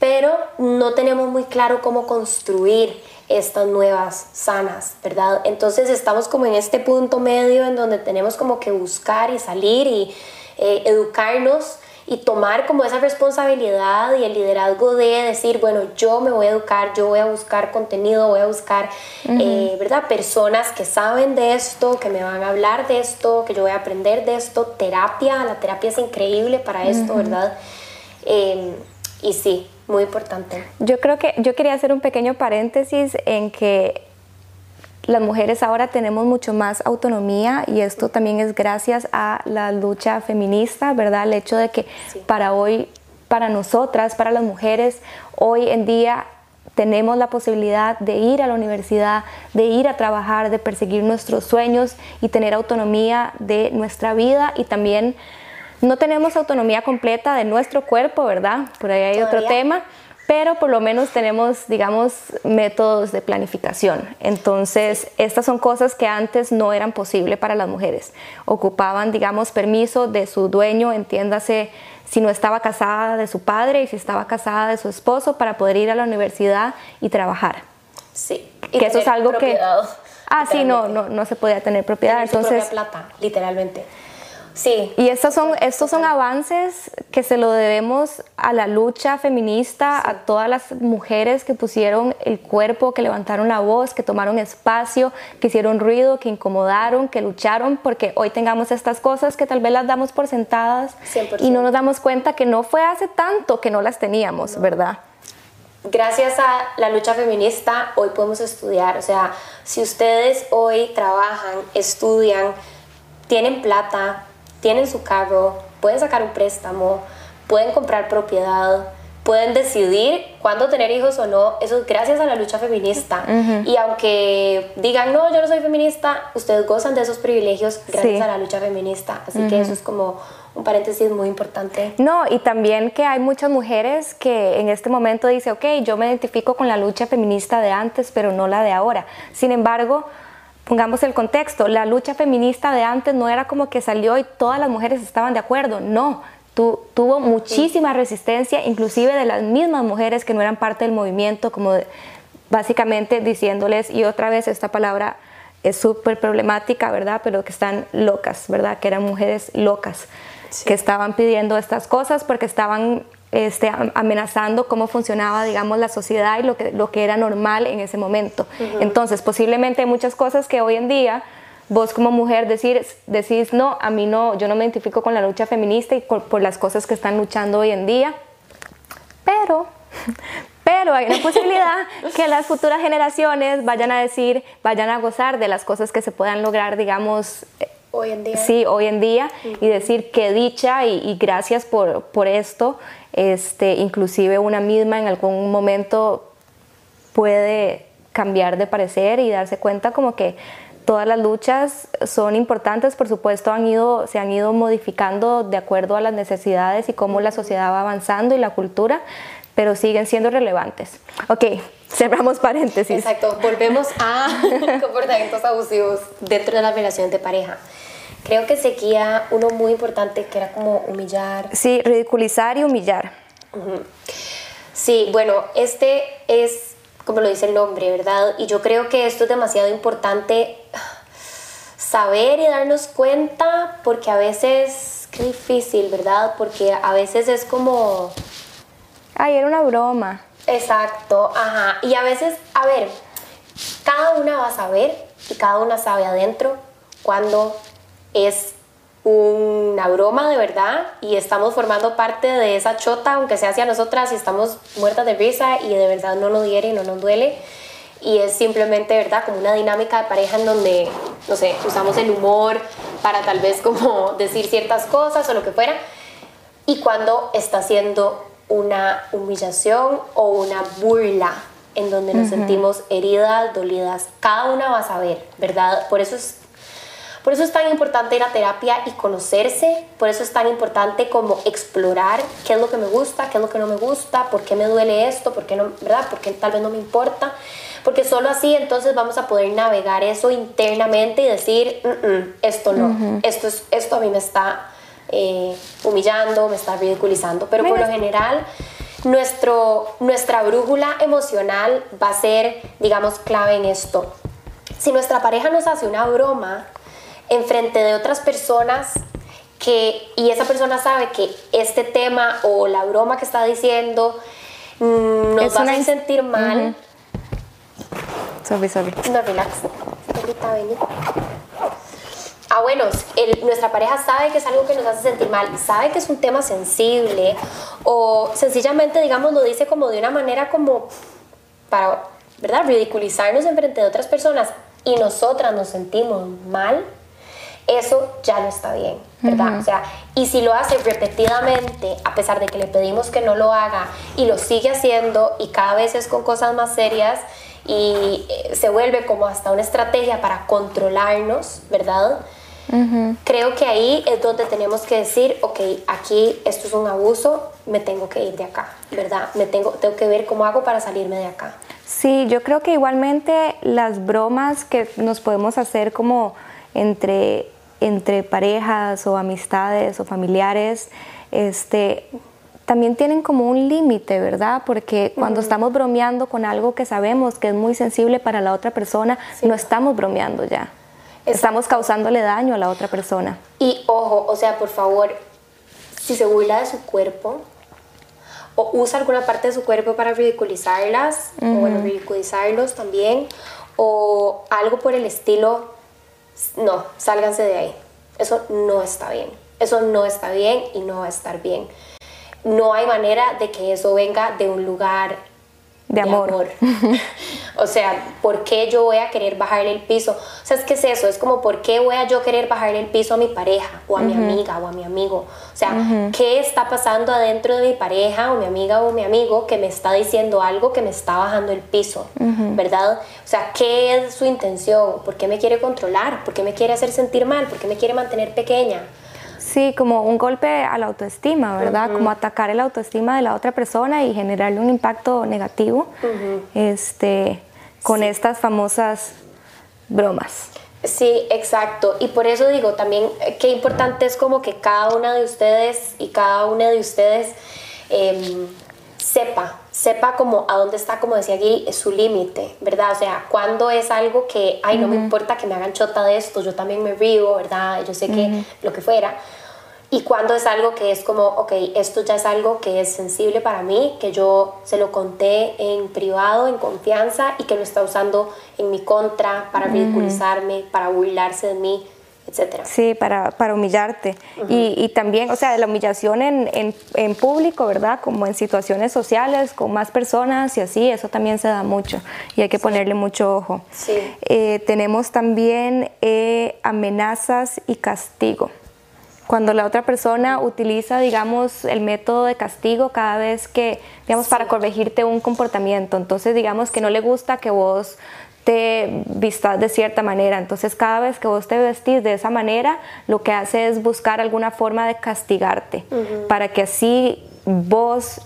pero no tenemos muy claro cómo construir estas nuevas sanas, ¿verdad? Entonces estamos como en este punto medio en donde tenemos como que buscar y salir y eh, educarnos y tomar como esa responsabilidad y el liderazgo de decir, bueno, yo me voy a educar, yo voy a buscar contenido, voy a buscar, eh, ¿verdad? Personas que saben de esto, que me van a hablar de esto, que yo voy a aprender de esto, terapia, la terapia es increíble para esto, ¿verdad? Em, y sí, muy importante. Yo creo que yo quería hacer un pequeño paréntesis en que las mujeres ahora tenemos mucho más autonomía y esto también es gracias a la lucha feminista, ¿verdad? El hecho de que para hoy, para nosotras, para las mujeres, hoy en día tenemos la posibilidad de ir a la universidad, de ir a trabajar, de perseguir nuestros sueños y tener autonomía de nuestra vida y también no tenemos autonomía completa de nuestro cuerpo, ¿verdad? Por ahí hay otro tema, pero por lo menos tenemos, digamos, métodos de planificación. Entonces, estas son cosas que antes no eran posibles para las mujeres. Ocupaban, digamos, permiso de su dueño, entiéndase si no estaba casada de su padre y si estaba casada de su esposo para poder ir a la universidad y trabajar. Sí. Y que eso es algo que Ah, sí, no, no, no se podía tener propiedad. Entonces, plata, literalmente. Sí. Y estos son, estos son avances que se lo debemos a la lucha feminista, a todas las mujeres que pusieron el cuerpo, que levantaron la voz, que tomaron espacio, que hicieron ruido, que incomodaron, que lucharon, porque hoy tengamos estas cosas que tal vez las damos por sentadas y no nos damos cuenta que no fue hace tanto que no las teníamos, ¿verdad? Gracias a la lucha feminista hoy podemos estudiar, o sea, si ustedes hoy trabajan, estudian, tienen plata, tienen su carro, pueden sacar un préstamo, pueden comprar propiedad, pueden decidir cuándo tener hijos o no. Eso es gracias a la lucha feminista. Y aunque digan, no, yo no soy feminista, ustedes gozan de esos privilegios gracias a la lucha feminista. Así que eso es como un paréntesis muy importante. No, y también que hay muchas mujeres que en este momento dicen, ok, yo me identifico con la lucha feminista de antes, pero no la de ahora. Sin embargo, pongamos el contexto, la lucha feminista de antes no era como que salió y todas las mujeres estaban de acuerdo, no, tuvo muchísima resistencia, inclusive de las mismas mujeres que no eran parte del movimiento, como básicamente diciéndoles, y otra vez esta palabra es súper problemática, ¿verdad? Pero que están locas, ¿verdad? Que eran mujeres locas. que estaban pidiendo estas cosas porque estaban este, amenazando cómo funcionaba, digamos, la sociedad y lo que, lo que era normal en ese momento. Entonces, posiblemente hay muchas cosas que hoy en día vos como mujer decir, decís, no, a mí no, yo no me identifico con la lucha feminista y por las cosas que están luchando hoy en día, pero, *laughs* pero hay una posibilidad que las futuras generaciones vayan a decir, vayan a gozar de las cosas que se puedan lograr, digamos, hoy en día. Sí, hoy en día, y decir qué dicha y, gracias por, por, esto. Este, inclusive una misma en algún momento puede cambiar de parecer y darse cuenta como que todas las luchas son importantes, por supuesto han ido, se han ido modificando de acuerdo a las necesidades y cómo la sociedad va avanzando y la cultura, pero siguen siendo relevantes. Ok, cerramos paréntesis. Exacto, volvemos a *laughs* comportamientos abusivos dentro de la relación de pareja. Creo que seguía uno muy importante que era como humillar. Sí, ridiculizar y humillar. Sí, bueno, este es como lo dice el nombre, ¿verdad? Y yo creo que esto es demasiado importante saber y darnos cuenta porque a veces, qué difícil, ¿verdad? Porque a veces es como... Ay, era una broma. Exacto, ajá. Y a veces, a ver, cada una va a saber y cada una sabe adentro cuando es una broma de verdad y estamos formando parte de esa chota, aunque sea hacia nosotras y estamos muertas de risa y de verdad no nos hiere y no nos duele. Y es simplemente, ¿verdad? Como una dinámica de pareja en donde, no sé, usamos el humor para tal vez como *laughs* decir ciertas cosas o lo que fuera. Y cuando está haciendo una humillación o una burla en donde nos sentimos heridas, dolidas, cada una va a saber, ¿verdad? Por eso es por eso es tan importante ir a terapia y conocerse, por eso es tan importante como explorar qué es lo que me gusta, qué es lo que no me gusta, por qué me duele esto, por qué no, ¿verdad? Porque tal vez no me importa, porque solo así entonces vamos a poder navegar eso internamente y decir, esto no, esto, es, esto a mí me está eh, humillando, me está ridiculizando, pero por lo general nuestro, nuestra brújula emocional va a ser, digamos, clave en esto. Si nuestra pareja nos hace una broma, enfrente de otras personas que, y esa persona sabe que este tema o la broma que está diciendo mm, nos va a hacer sentir mal. Sorry, sorry. No, relax. Ah, bueno, nuestra pareja sabe que es algo que nos hace sentir mal, sabe que es un tema sensible o sencillamente, digamos, lo dice como de una manera como para, ¿verdad? Ridiculizarnos en frente de otras personas y nosotras nos sentimos mal eso ya no está bien, ¿verdad? O sea, y si lo hace repetidamente, a pesar de que le pedimos que no lo haga, y lo sigue haciendo, y cada vez es con cosas más serias, y eh, se vuelve como hasta una estrategia para controlarnos, ¿verdad? Creo que ahí es donde tenemos que decir, ok, aquí esto es un abuso, me tengo que ir de acá, ¿verdad? Me tengo, tengo que ver cómo hago para salirme de acá. Sí, yo creo que igualmente las bromas que nos podemos hacer como entre entre parejas o amistades o familiares, este, también tienen como un límite, ¿verdad? Porque cuando estamos bromeando con algo que sabemos que es muy sensible para la otra persona, no estamos bromeando ya. Estamos causándole daño a la otra persona. Y ojo, o sea, por favor, si se burla de su cuerpo o usa alguna parte de su cuerpo para ridiculizarlas, o bueno, ridiculizarlos también, o algo por el estilo, no, sálganse de ahí. Eso no está bien. Eso no está bien y no va a estar bien. No hay manera de que eso venga de un lugar de amor. *laughs* o sea, ¿por qué yo voy a querer bajarle el piso? O sea, es que es eso, es como ¿por qué voy a yo querer bajarle el piso a mi pareja o a mi amiga o a mi amigo? O sea, ¿qué está pasando adentro de mi pareja o mi amiga o mi amigo que me está diciendo algo que me está bajando el piso? ¿Verdad? O sea, ¿qué es su intención? ¿Por qué me quiere controlar? ¿Por qué me quiere hacer sentir mal? ¿Por qué me quiere mantener pequeña? Sí, como un golpe a la autoestima, ¿verdad? Como atacar el autoestima de la otra persona y generarle un impacto negativo este, con estas famosas bromas. Sí, exacto. Y por eso digo también eh, qué importante es como que cada una de ustedes y cada una de ustedes em, sepa, sepa como a dónde está, como decía aquí, su límite, ¿verdad? O sea, cuando es algo que, ay, no me importa que me hagan chota de esto, yo también me río, ¿verdad? Yo sé que lo que fuera y cuando es algo que es como, ok, esto ya es algo que es sensible para mí, que yo se lo conté en privado, en confianza y que lo está usando en mi contra para ridiculizarme, para burlarse de mí, etcétera. Sí, para, para humillarte. y, y, también, o sea, la humillación en, en, en, público, ¿verdad? Como en situaciones sociales, con más personas y así, eso también se da mucho y hay que ponerle mucho ojo. Sí. Eh, tenemos también eh, amenazas y castigo. Cuando la otra persona utiliza, digamos, el método de castigo cada vez que, digamos, sí. para corregirte un comportamiento. Entonces, digamos que no le gusta que vos te vistas de cierta manera. Entonces cada vez que vos te vestís de esa manera, lo que hace es buscar alguna forma de castigarte uh -huh. para que así vos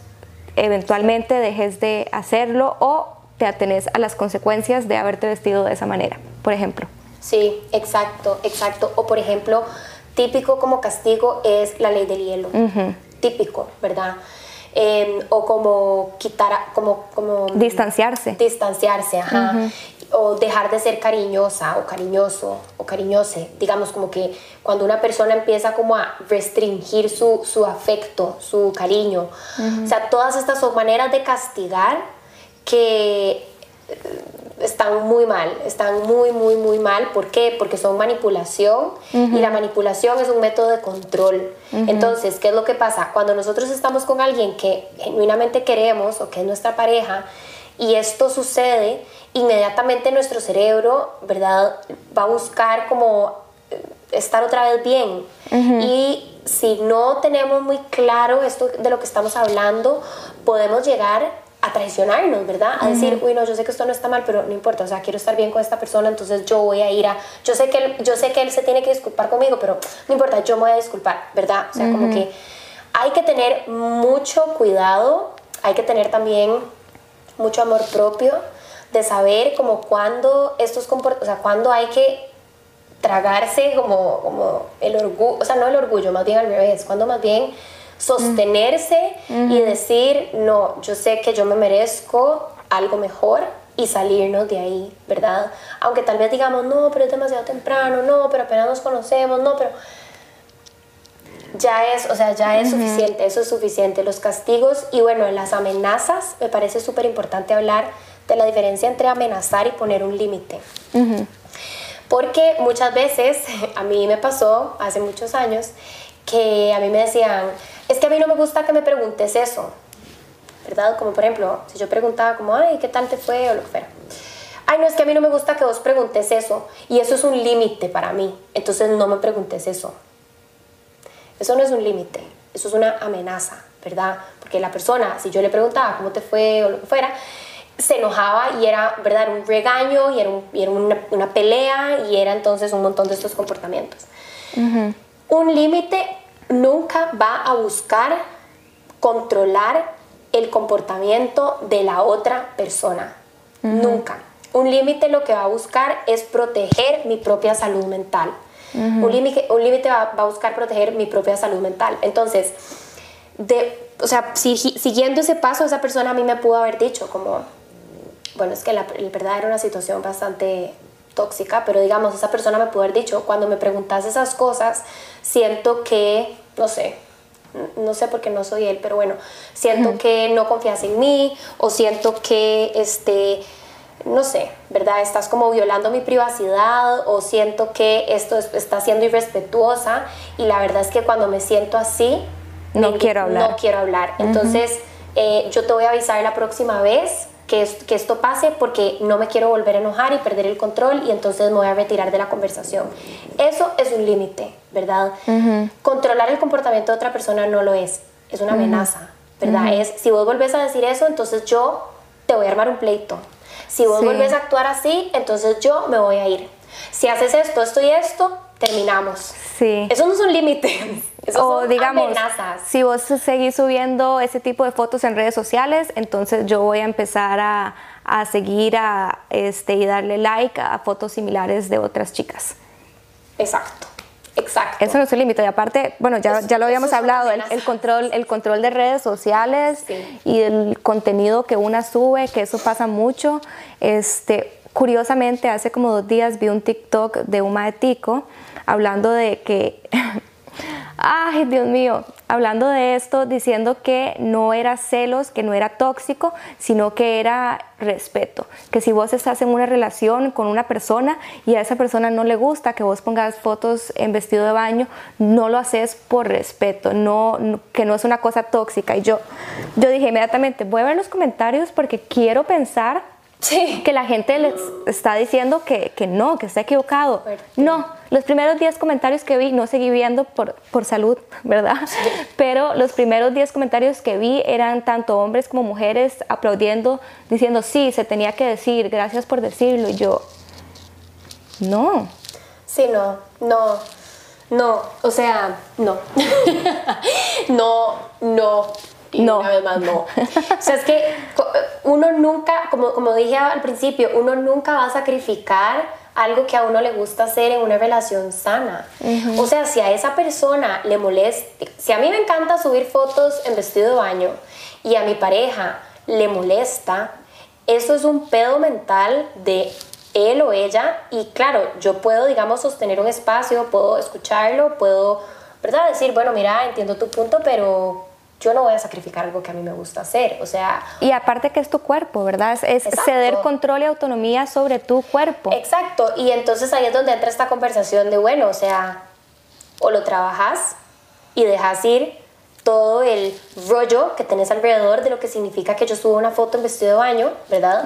eventualmente dejes de hacerlo o te atenés a las consecuencias de haberte vestido de esa manera, por ejemplo. Sí, exacto, exacto. O por ejemplo, típico como castigo es la ley del hielo. Uh -huh. Típico, ¿verdad? Eh, o como quitar, como, como distanciarse. Distanciarse, ajá. Uh -huh o dejar de ser cariñosa o cariñoso o cariñose. Digamos como que cuando una persona empieza como a restringir su, su afecto, su cariño. Uh -huh. O sea, todas estas son maneras de castigar que están muy mal, están muy, muy, muy mal. ¿Por qué? Porque son manipulación uh -huh. y la manipulación es un método de control. Uh -huh. Entonces, ¿qué es lo que pasa? Cuando nosotros estamos con alguien que genuinamente queremos o que es nuestra pareja y esto sucede, inmediatamente nuestro cerebro, ¿verdad? Va a buscar como eh, estar otra vez bien. Uh -huh. Y si no tenemos muy claro esto de lo que estamos hablando, podemos llegar a traicionarnos, ¿verdad? A uh -huh. decir, uy, no, yo sé que esto no está mal, pero no importa, o sea, quiero estar bien con esta persona, entonces yo voy a ir a, yo sé que él, yo sé que él se tiene que disculpar conmigo, pero no importa, yo me voy a disculpar, ¿verdad? O sea, uh -huh. como que hay que tener mucho cuidado, hay que tener también mucho amor propio, de saber como cuándo estos comportamientos, o sea, cuándo hay que tragarse como, como el orgullo, o sea, no el orgullo, más bien al revés, cuando más bien sostenerse uh -huh. y decir, no, yo sé que yo me merezco algo mejor y salirnos de ahí, ¿verdad? Aunque tal vez digamos, no, pero es demasiado temprano, no, pero apenas nos conocemos, no, pero ya es, o sea, ya es uh -huh. suficiente, eso es suficiente. Los castigos y bueno, las amenazas, me parece súper importante hablar de la diferencia entre amenazar y poner un límite. Uh -huh. Porque muchas veces, *laughs* a mí me pasó hace muchos años, que a mí me decían, es que a mí no me gusta que me preguntes eso, ¿verdad? Como por ejemplo, si yo preguntaba como, ay, ¿qué tal te fue? o lo que fuera. Ay, no, es que a mí no me gusta que vos preguntes eso. Y eso es un límite para mí. Entonces no me preguntes eso. Eso no es un límite, eso es una amenaza, ¿verdad? Porque la persona, si yo le preguntaba cómo te fue o lo que fuera, se enojaba y era, ¿verdad? un regaño y era, un, y era una, una, pelea y era entonces un montón de estos comportamientos. Uh -huh. Un límite nunca va a buscar controlar el comportamiento de la otra persona. Uh -huh. Nunca. Un límite lo que va a buscar es proteger mi propia salud mental. Uh -huh. Un límite un va, va, a buscar proteger mi propia salud mental. Entonces, de, o sea, si, siguiendo ese paso, esa persona a mí me pudo haber dicho como, bueno, es que la, la verdad era una situación bastante tóxica, pero digamos, esa persona me pudo haber dicho, cuando me preguntas esas cosas, siento que, no sé, no sé por qué no soy él, pero bueno, siento uh -huh. que no confías en mí o siento que, este, no sé, ¿verdad? Estás como violando mi privacidad o siento que esto es, está siendo irrespetuosa y la verdad es que cuando me siento así, no me, quiero hablar. No quiero hablar. Uh -huh. Entonces, eh, yo te voy a avisar la próxima vez que, que, esto pase porque no me quiero volver a enojar y perder el control y entonces me voy a retirar de la conversación. Eso es un límite, ¿verdad? Uh -huh. Controlar el comportamiento de otra persona no lo es, es una amenaza, ¿verdad? Uh -huh. Es, si vos volvés a decir eso, entonces yo te voy a armar un pleito. Si vos sí. volvés a actuar así, entonces yo me voy a ir. Si haces esto, esto y esto, terminamos. Sí. Eso no es un límite. *laughs* Eso o son digamos, amenazas. si vos seguís subiendo ese tipo de fotos en redes sociales, entonces yo voy a empezar a, a seguir a, este, y darle like a fotos similares de otras chicas. Exacto. Exacto. Eso no es el límite. Y aparte, bueno, ya, ya lo habíamos hablado, el, el, control, el control de redes sociales sí. y el contenido que una sube, que eso pasa mucho. Este, curiosamente, hace como dos días vi un TikTok de un tico hablando de que *laughs* Ay, Dios mío, hablando de esto, diciendo que no era celos, que no era tóxico, sino que era respeto. Que si vos estás en una relación con una persona y a esa persona no le gusta que vos pongas fotos en vestido de baño, no lo haces por respeto, no, que no es una cosa tóxica. Y yo, yo dije inmediatamente, voy a ver los comentarios porque quiero pensar que la gente les está diciendo que, que no, que está equivocado. No, los primeros 10 comentarios que vi, no seguí viendo por, por salud, ¿verdad? Pero los primeros 10 comentarios que vi eran tanto hombres como mujeres aplaudiendo, diciendo, sí, se tenía que decir, gracias por decirlo. Y yo, no. Sí, no, no, no, o sea, no. *laughs* no, no, y No. una vez más no. O sea, es que uno nunca, como, como dije al principio, uno nunca va a sacrificar algo que a uno le gusta hacer en una relación sana. O sea, si a esa persona le molesta, si a mí me encanta subir fotos en vestido de baño y a mi pareja le molesta, eso es un pedo mental de él o ella y claro, yo puedo, digamos, sostener un espacio, puedo escucharlo, puedo, ¿verdad? Decir, bueno, mira, entiendo tu punto, pero yo no voy a sacrificar algo que a mí me gusta hacer. O sea, Y aparte que es tu cuerpo, ¿verdad? Es, Exacto. ceder control y autonomía sobre tu cuerpo. exacto. Y entonces ahí es donde entra esta conversación de, bueno, o sea, o lo trabajas y dejas ir todo el rollo que tenés alrededor de lo que significa que yo subo una foto en vestido de baño, ¿verdad?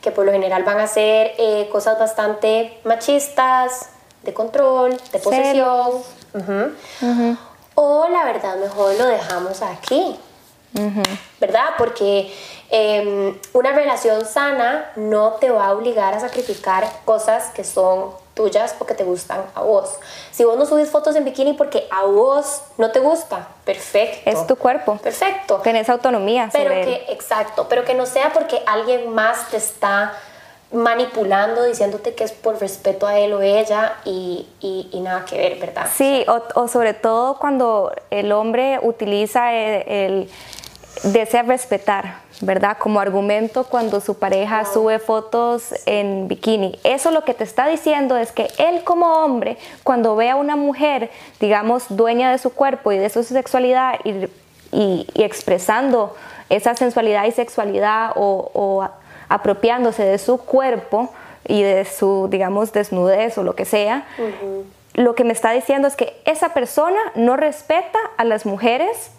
Que por lo general van a ser eh, cosas bastante machistas, de control, de posesión. Ujú. O la verdad, mejor lo dejamos aquí. ¿Verdad? Porque eh, una relación sana no te va a obligar a sacrificar cosas que son tuyas o que te gustan a vos. Si vos no subís fotos en bikini porque a vos no te gusta, perfecto. Es tu cuerpo. Perfecto. Tenés autonomía Pero sobre él. que, exacto, pero que no sea porque alguien más te está manipulando, diciéndote que es por respeto a él o ella y, y- y nada que ver, ¿verdad? Sí, o, o sobre todo cuando el hombre utiliza el, el- desea respetar, ¿verdad? Como argumento cuando su pareja sube fotos en bikini. Eso lo que te está diciendo es que él como hombre, cuando ve a una mujer, digamos, dueña de su cuerpo y de su sexualidad y, y- y expresando esa sensualidad y sexualidad o, o apropiándose de su cuerpo y de su, digamos, desnudez o lo que sea, lo que me está diciendo es que esa persona no respeta a las mujeres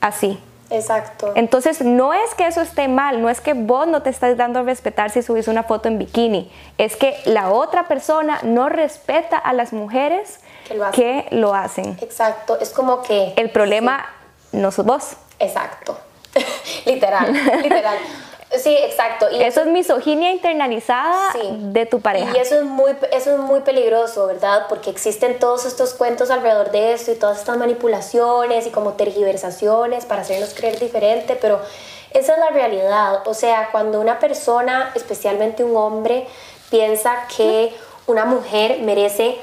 así. Exacto. Entonces, no es que eso esté mal, no es que vos no te estás dando a respetar si subís una foto en bikini, es que la otra persona no respeta a las mujeres Que lo hacen. que lo hacen. Exacto, es como que... El problema no sos vos. Exacto. *laughs* literal, literal. *laughs* Sí, exacto. Y Eso es misoginia internalizada Sí. de tu pareja. Y eso es, muy, eso es muy peligroso, ¿verdad? Porque existen todos estos cuentos alrededor de esto y todas estas manipulaciones y como tergiversaciones para hacernos creer diferente, pero esa es la realidad. O sea, cuando una persona, especialmente un hombre, piensa que una mujer merece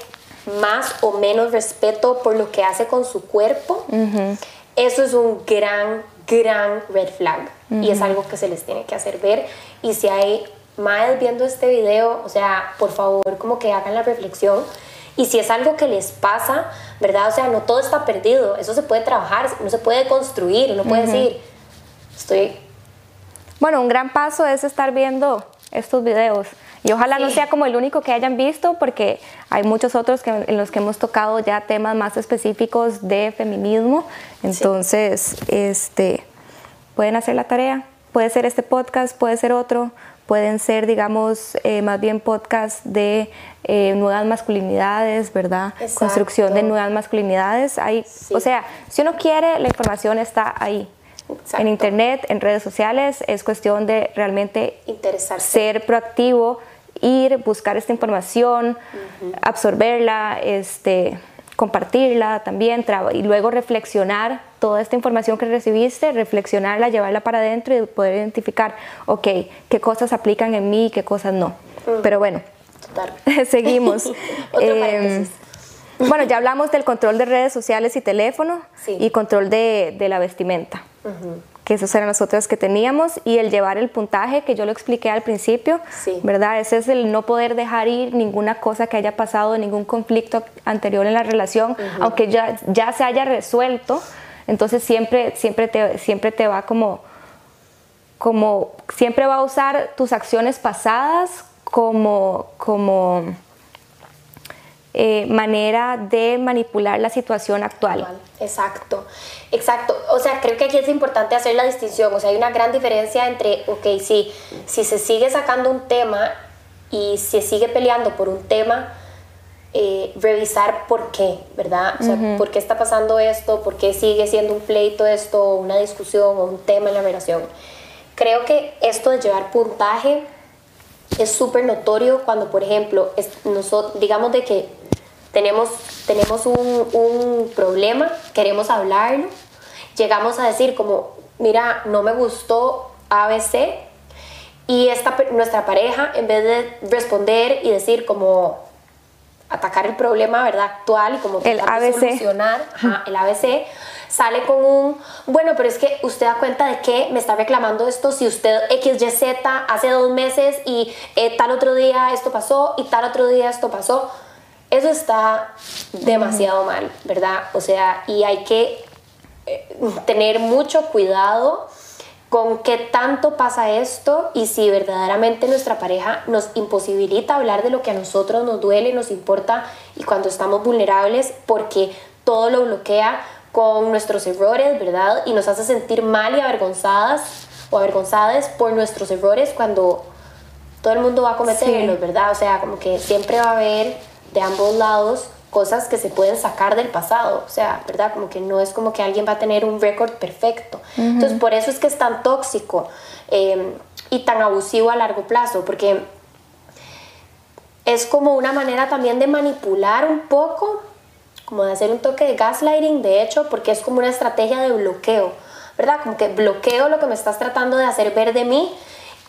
más o menos respeto por lo que hace con su cuerpo, eso es un gran, gran red flag. Y es algo que se les tiene que hacer ver. Y si hay más viendo este video, o sea, por favor, como que hagan la reflexión. Y si es algo que les pasa, ¿verdad? O sea, no todo está perdido. Eso se puede trabajar, no se puede construir. Uno puede decir, estoy Bueno, un gran paso es estar viendo estos videos. Y ojalá no sea como el único que hayan visto, porque hay muchos otros que, en los que hemos tocado ya temas más específicos de feminismo. Entonces, este, pueden hacer la tarea. Puede ser este podcast, puede ser otro. Pueden ser, digamos, eh, más bien podcast de eh, nuevas masculinidades, ¿verdad? Exacto. Construcción de nuevas masculinidades. Hay, Sí. O sea, si uno quiere, la información está ahí. Exacto. En internet, en redes sociales, es cuestión de realmente interesarse. ser proactivo, ir, buscar esta información, absorberla, este, compartirla también y luego reflexionar toda esta información que recibiste, reflexionarla, llevarla para adentro y poder identificar, ok, qué cosas aplican en mí y qué cosas no. Pero bueno, Total. *laughs* seguimos. *laughs* Otro Em, bueno, ya hablamos del control de redes sociales y teléfono Sí. y control de, de la vestimenta. Que esas eran las otras que teníamos, y el llevar el puntaje, que yo lo expliqué al principio, ¿verdad? Ese es el no poder dejar ir ninguna cosa que haya pasado, ningún conflicto anterior en la relación, aunque ya, ya se haya resuelto, entonces siempre, siempre, te, siempre te va como, como, siempre va a usar tus acciones pasadas como, como eh, manera de manipular la situación actual. Exacto, exacto. O sea, creo que aquí es importante hacer la distinción. O sea, hay una gran diferencia entre, ok, si, si se sigue sacando un tema y se sigue peleando por un tema, eh, revisar por qué, ¿verdad? O sea, por qué está pasando esto, por qué sigue siendo un pleito esto, una discusión o un tema en la relación. Creo que esto de llevar puntaje es súper notorio cuando, por ejemplo, nosotros, digamos de que tenemos, tenemos un, un, problema, queremos hablarlo, llegamos a decir como, mira, no me gustó ABC, y esta, nuestra pareja, en vez de responder y decir como atacar el problema, ¿verdad? Actual y como el ABC. solucionar el ABC, sale con un, bueno, pero es que usted da cuenta de que me está reclamando esto si usted XYZ hace dos meses y eh, tal otro día esto pasó y tal otro día esto pasó. Eso está demasiado mal, ¿verdad? O sea, y hay que eh, tener mucho cuidado con qué tanto pasa esto y si verdaderamente nuestra pareja nos imposibilita hablar de lo que a nosotros nos duele, nos importa y cuando estamos vulnerables porque todo lo bloquea con nuestros errores, ¿verdad? Y nos hace sentir mal y avergonzadas o avergonzadas por nuestros errores cuando todo el mundo va a cometerlos, ¿verdad? O sea, como que siempre va a haber de ambos lados cosas que se pueden sacar del pasado, o sea, ¿verdad? Como que no es como que alguien va a tener un récord perfecto. Entonces, por eso es que es tan tóxico em, y tan abusivo a largo plazo, porque es como una manera también de manipular un poco, como de hacer un toque de gaslighting, de hecho, porque es como una estrategia de bloqueo, ¿verdad? Como que bloqueo lo que me estás tratando de hacer ver de mí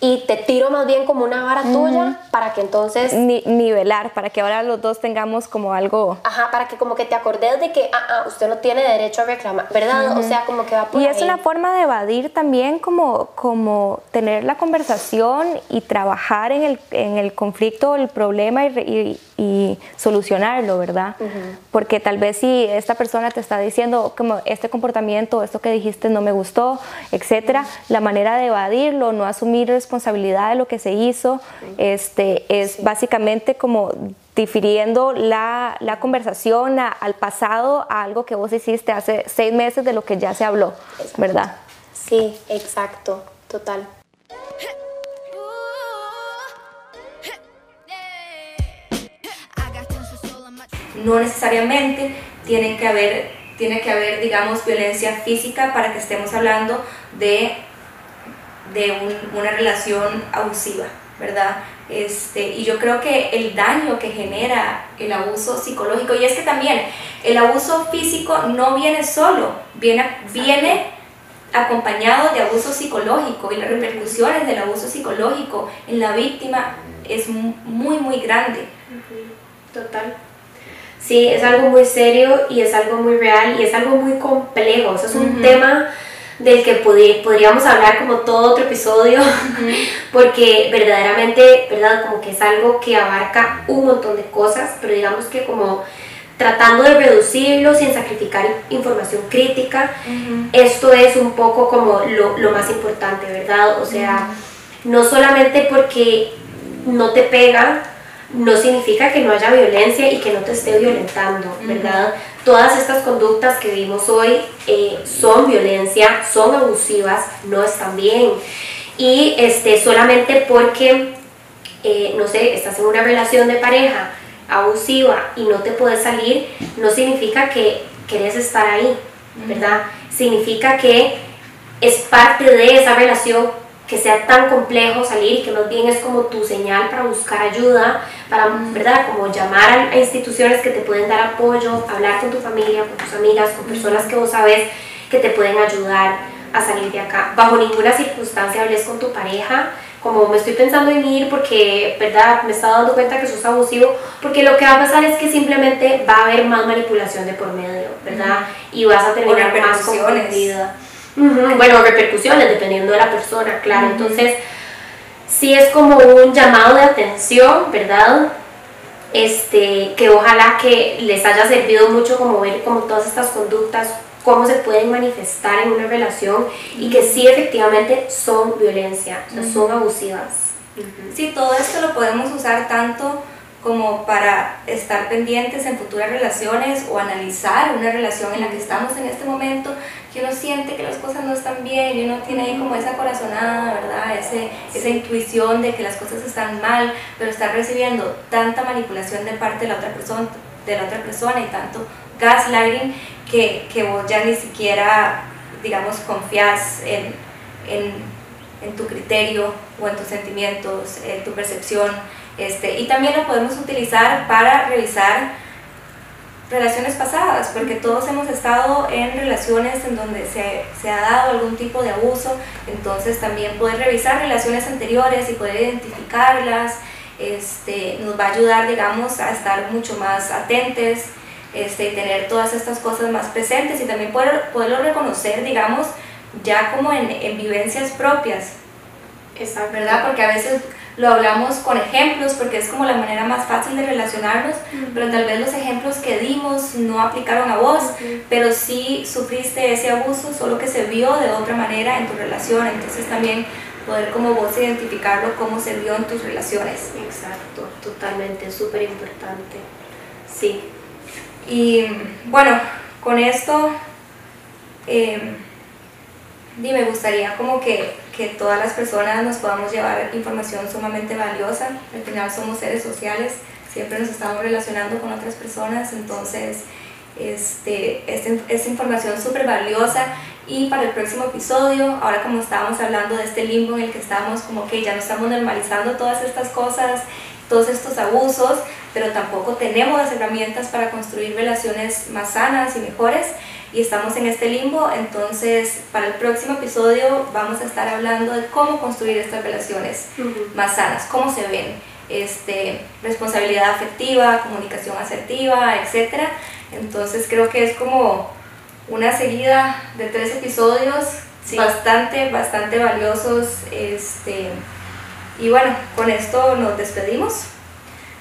y te tiro más bien como una vara tuya para que entonces... nivelar, para que ahora los dos tengamos como algo... Ajá, para que como que te acordes de que, ah, ah usted no tiene derecho a reclamar, ¿verdad? O sea, como que va por Y es una forma de evadir también como, como tener la conversación y trabajar en el, en el conflicto, el problema y, y, solucionarlo, ¿verdad? Porque tal vez si esta persona te está diciendo como este comportamiento, esto que dijiste no me gustó, etcétera, la manera de evadirlo, no asumir responsabilidad de lo que se hizo, este, es básicamente como difiriendo la, la conversación al pasado a algo que vos hiciste hace seis meses de lo que ya se habló, ¿verdad? Sí, exacto, total. No necesariamente tiene que haber, tiene que haber, digamos, violencia física para que estemos hablando de de una relación abusiva, ¿verdad? Este, y yo creo que el daño que genera el abuso psicológico, y es que también el abuso físico no viene solo, viene, viene acompañado de abuso psicológico y las repercusiones del abuso psicológico en la víctima es muy, muy grande. Total. Sí, es algo muy serio y es algo muy real y es algo muy complejo. Eso es un tema del que podríamos hablar como todo otro episodio, *laughs* porque verdaderamente, ¿verdad? Como que es algo que abarca un montón de cosas, pero digamos que como tratando de reducirlo sin sacrificar información crítica, esto es un poco como lo, lo, más importante, ¿verdad? O sea, no solamente porque no te pega, no significa que no haya violencia y que no te esté violentando, ¿verdad? Todas estas conductas que vimos hoy eh, son violencia, son abusivas, no están bien. Y este, solamente porque, eh, no sé, estás en una relación de pareja abusiva y no te puedes salir, no significa que querés estar ahí, ¿verdad? Significa que es parte de esa relación que sea tan complejo salir y que más bien es como tu señal para buscar ayuda, para, ¿verdad? Como llamar a, instituciones que te pueden dar apoyo, hablar con tu familia, con tus amigas, con personas que vos sabes que te pueden ayudar a salir de acá. Bajo ninguna circunstancia hables con tu pareja, como me estoy pensando en ir porque, ¿verdad? Me está dando cuenta que sos abusivo, porque lo que va a pasar es que simplemente va a haber más manipulación de por medio, ¿verdad? Y vas a terminar más confundida. Bueno, repercusiones dependiendo de la persona, claro. Entonces, sí es como un llamado de atención, ¿verdad? Este, que ojalá que les haya servido mucho como ver como todas estas conductas, cómo se pueden manifestar en una relación y que sí efectivamente son violencia, son abusivas. Sí, todo esto lo podemos usar tanto como para estar pendientes en futuras relaciones o analizar una relación en la que estamos en este momento, que uno siente que las cosas no están bien y uno tiene ahí como esa corazonada, ¿verdad? Ese, esa intuición de que las cosas están mal, pero está recibiendo tanta manipulación de parte de la otra persona, de la otra persona y tanto gaslighting que, que vos ya ni siquiera, digamos, confías en, en, en tu criterio o en tus sentimientos, en tu percepción este, y también lo podemos utilizar para revisar relaciones pasadas, porque todos hemos estado en relaciones en donde se, se, ha dado algún tipo de abuso, entonces también poder revisar relaciones anteriores y poder identificarlas este, nos va a ayudar, digamos, a estar mucho más atentes este, y tener todas estas cosas más presentes y también poder, poderlo reconocer, digamos, ya como en, en vivencias propias. Exacto. ¿Verdad? Porque a veces lo hablamos con ejemplos porque es como la manera más fácil de relacionarnos, pero tal vez los ejemplos que dimos no aplicaron a vos, pero sí sufriste ese abuso, solo que se vio de otra manera en tu relación, entonces también poder como vos identificarlo, cómo se vio en tus relaciones. Exacto, totalmente, súper importante. Sí. Y bueno, con esto... Eh, me gustaría como que, que, todas las personas nos podamos llevar información sumamente valiosa. Al final somos seres sociales, siempre nos estamos relacionando con otras personas, entonces este, es, información súper valiosa. Y para el próximo episodio, ahora como estábamos hablando de este limbo en el que estamos, como que ya no estamos normalizando todas estas cosas, todos estos abusos, pero tampoco tenemos las herramientas para construir relaciones más sanas y mejores y estamos en este limbo, entonces para el próximo episodio vamos a estar hablando de cómo construir estas relaciones más sanas, cómo se ven, este, responsabilidad afectiva, comunicación asertiva, etc. Entonces creo que es como una seguida de tres episodios bastante, bastante valiosos. Este, y bueno, con esto nos despedimos.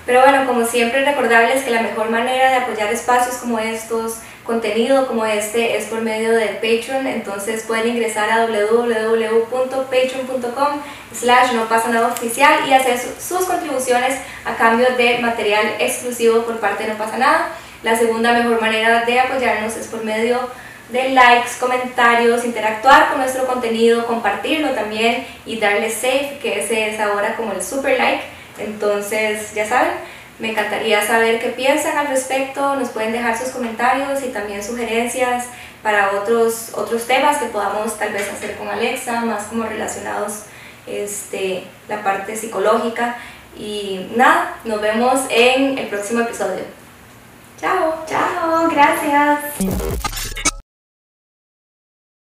Pero bueno, como siempre recordarles que la mejor manera de apoyar espacios como estos, contenido como este es por medio de Patreon, entonces pueden ingresar a www.patreon.com slash no pasa nada oficial y hacer sus contribuciones a cambio de material exclusivo por parte de No pasa nada. La segunda mejor manera de apoyarnos es por medio de likes, comentarios, interactuar con nuestro contenido, compartirlo también y darle save, que ese es ahora como el super like. Entonces, ya saben, me encantaría saber qué piensan al respecto, nos pueden dejar sus comentarios y también sugerencias para otros, otros temas que podamos tal vez hacer con Alexa, más como relacionados este, la parte psicológica. Y nada, nos vemos en el próximo episodio. Chao. Chao, gracias.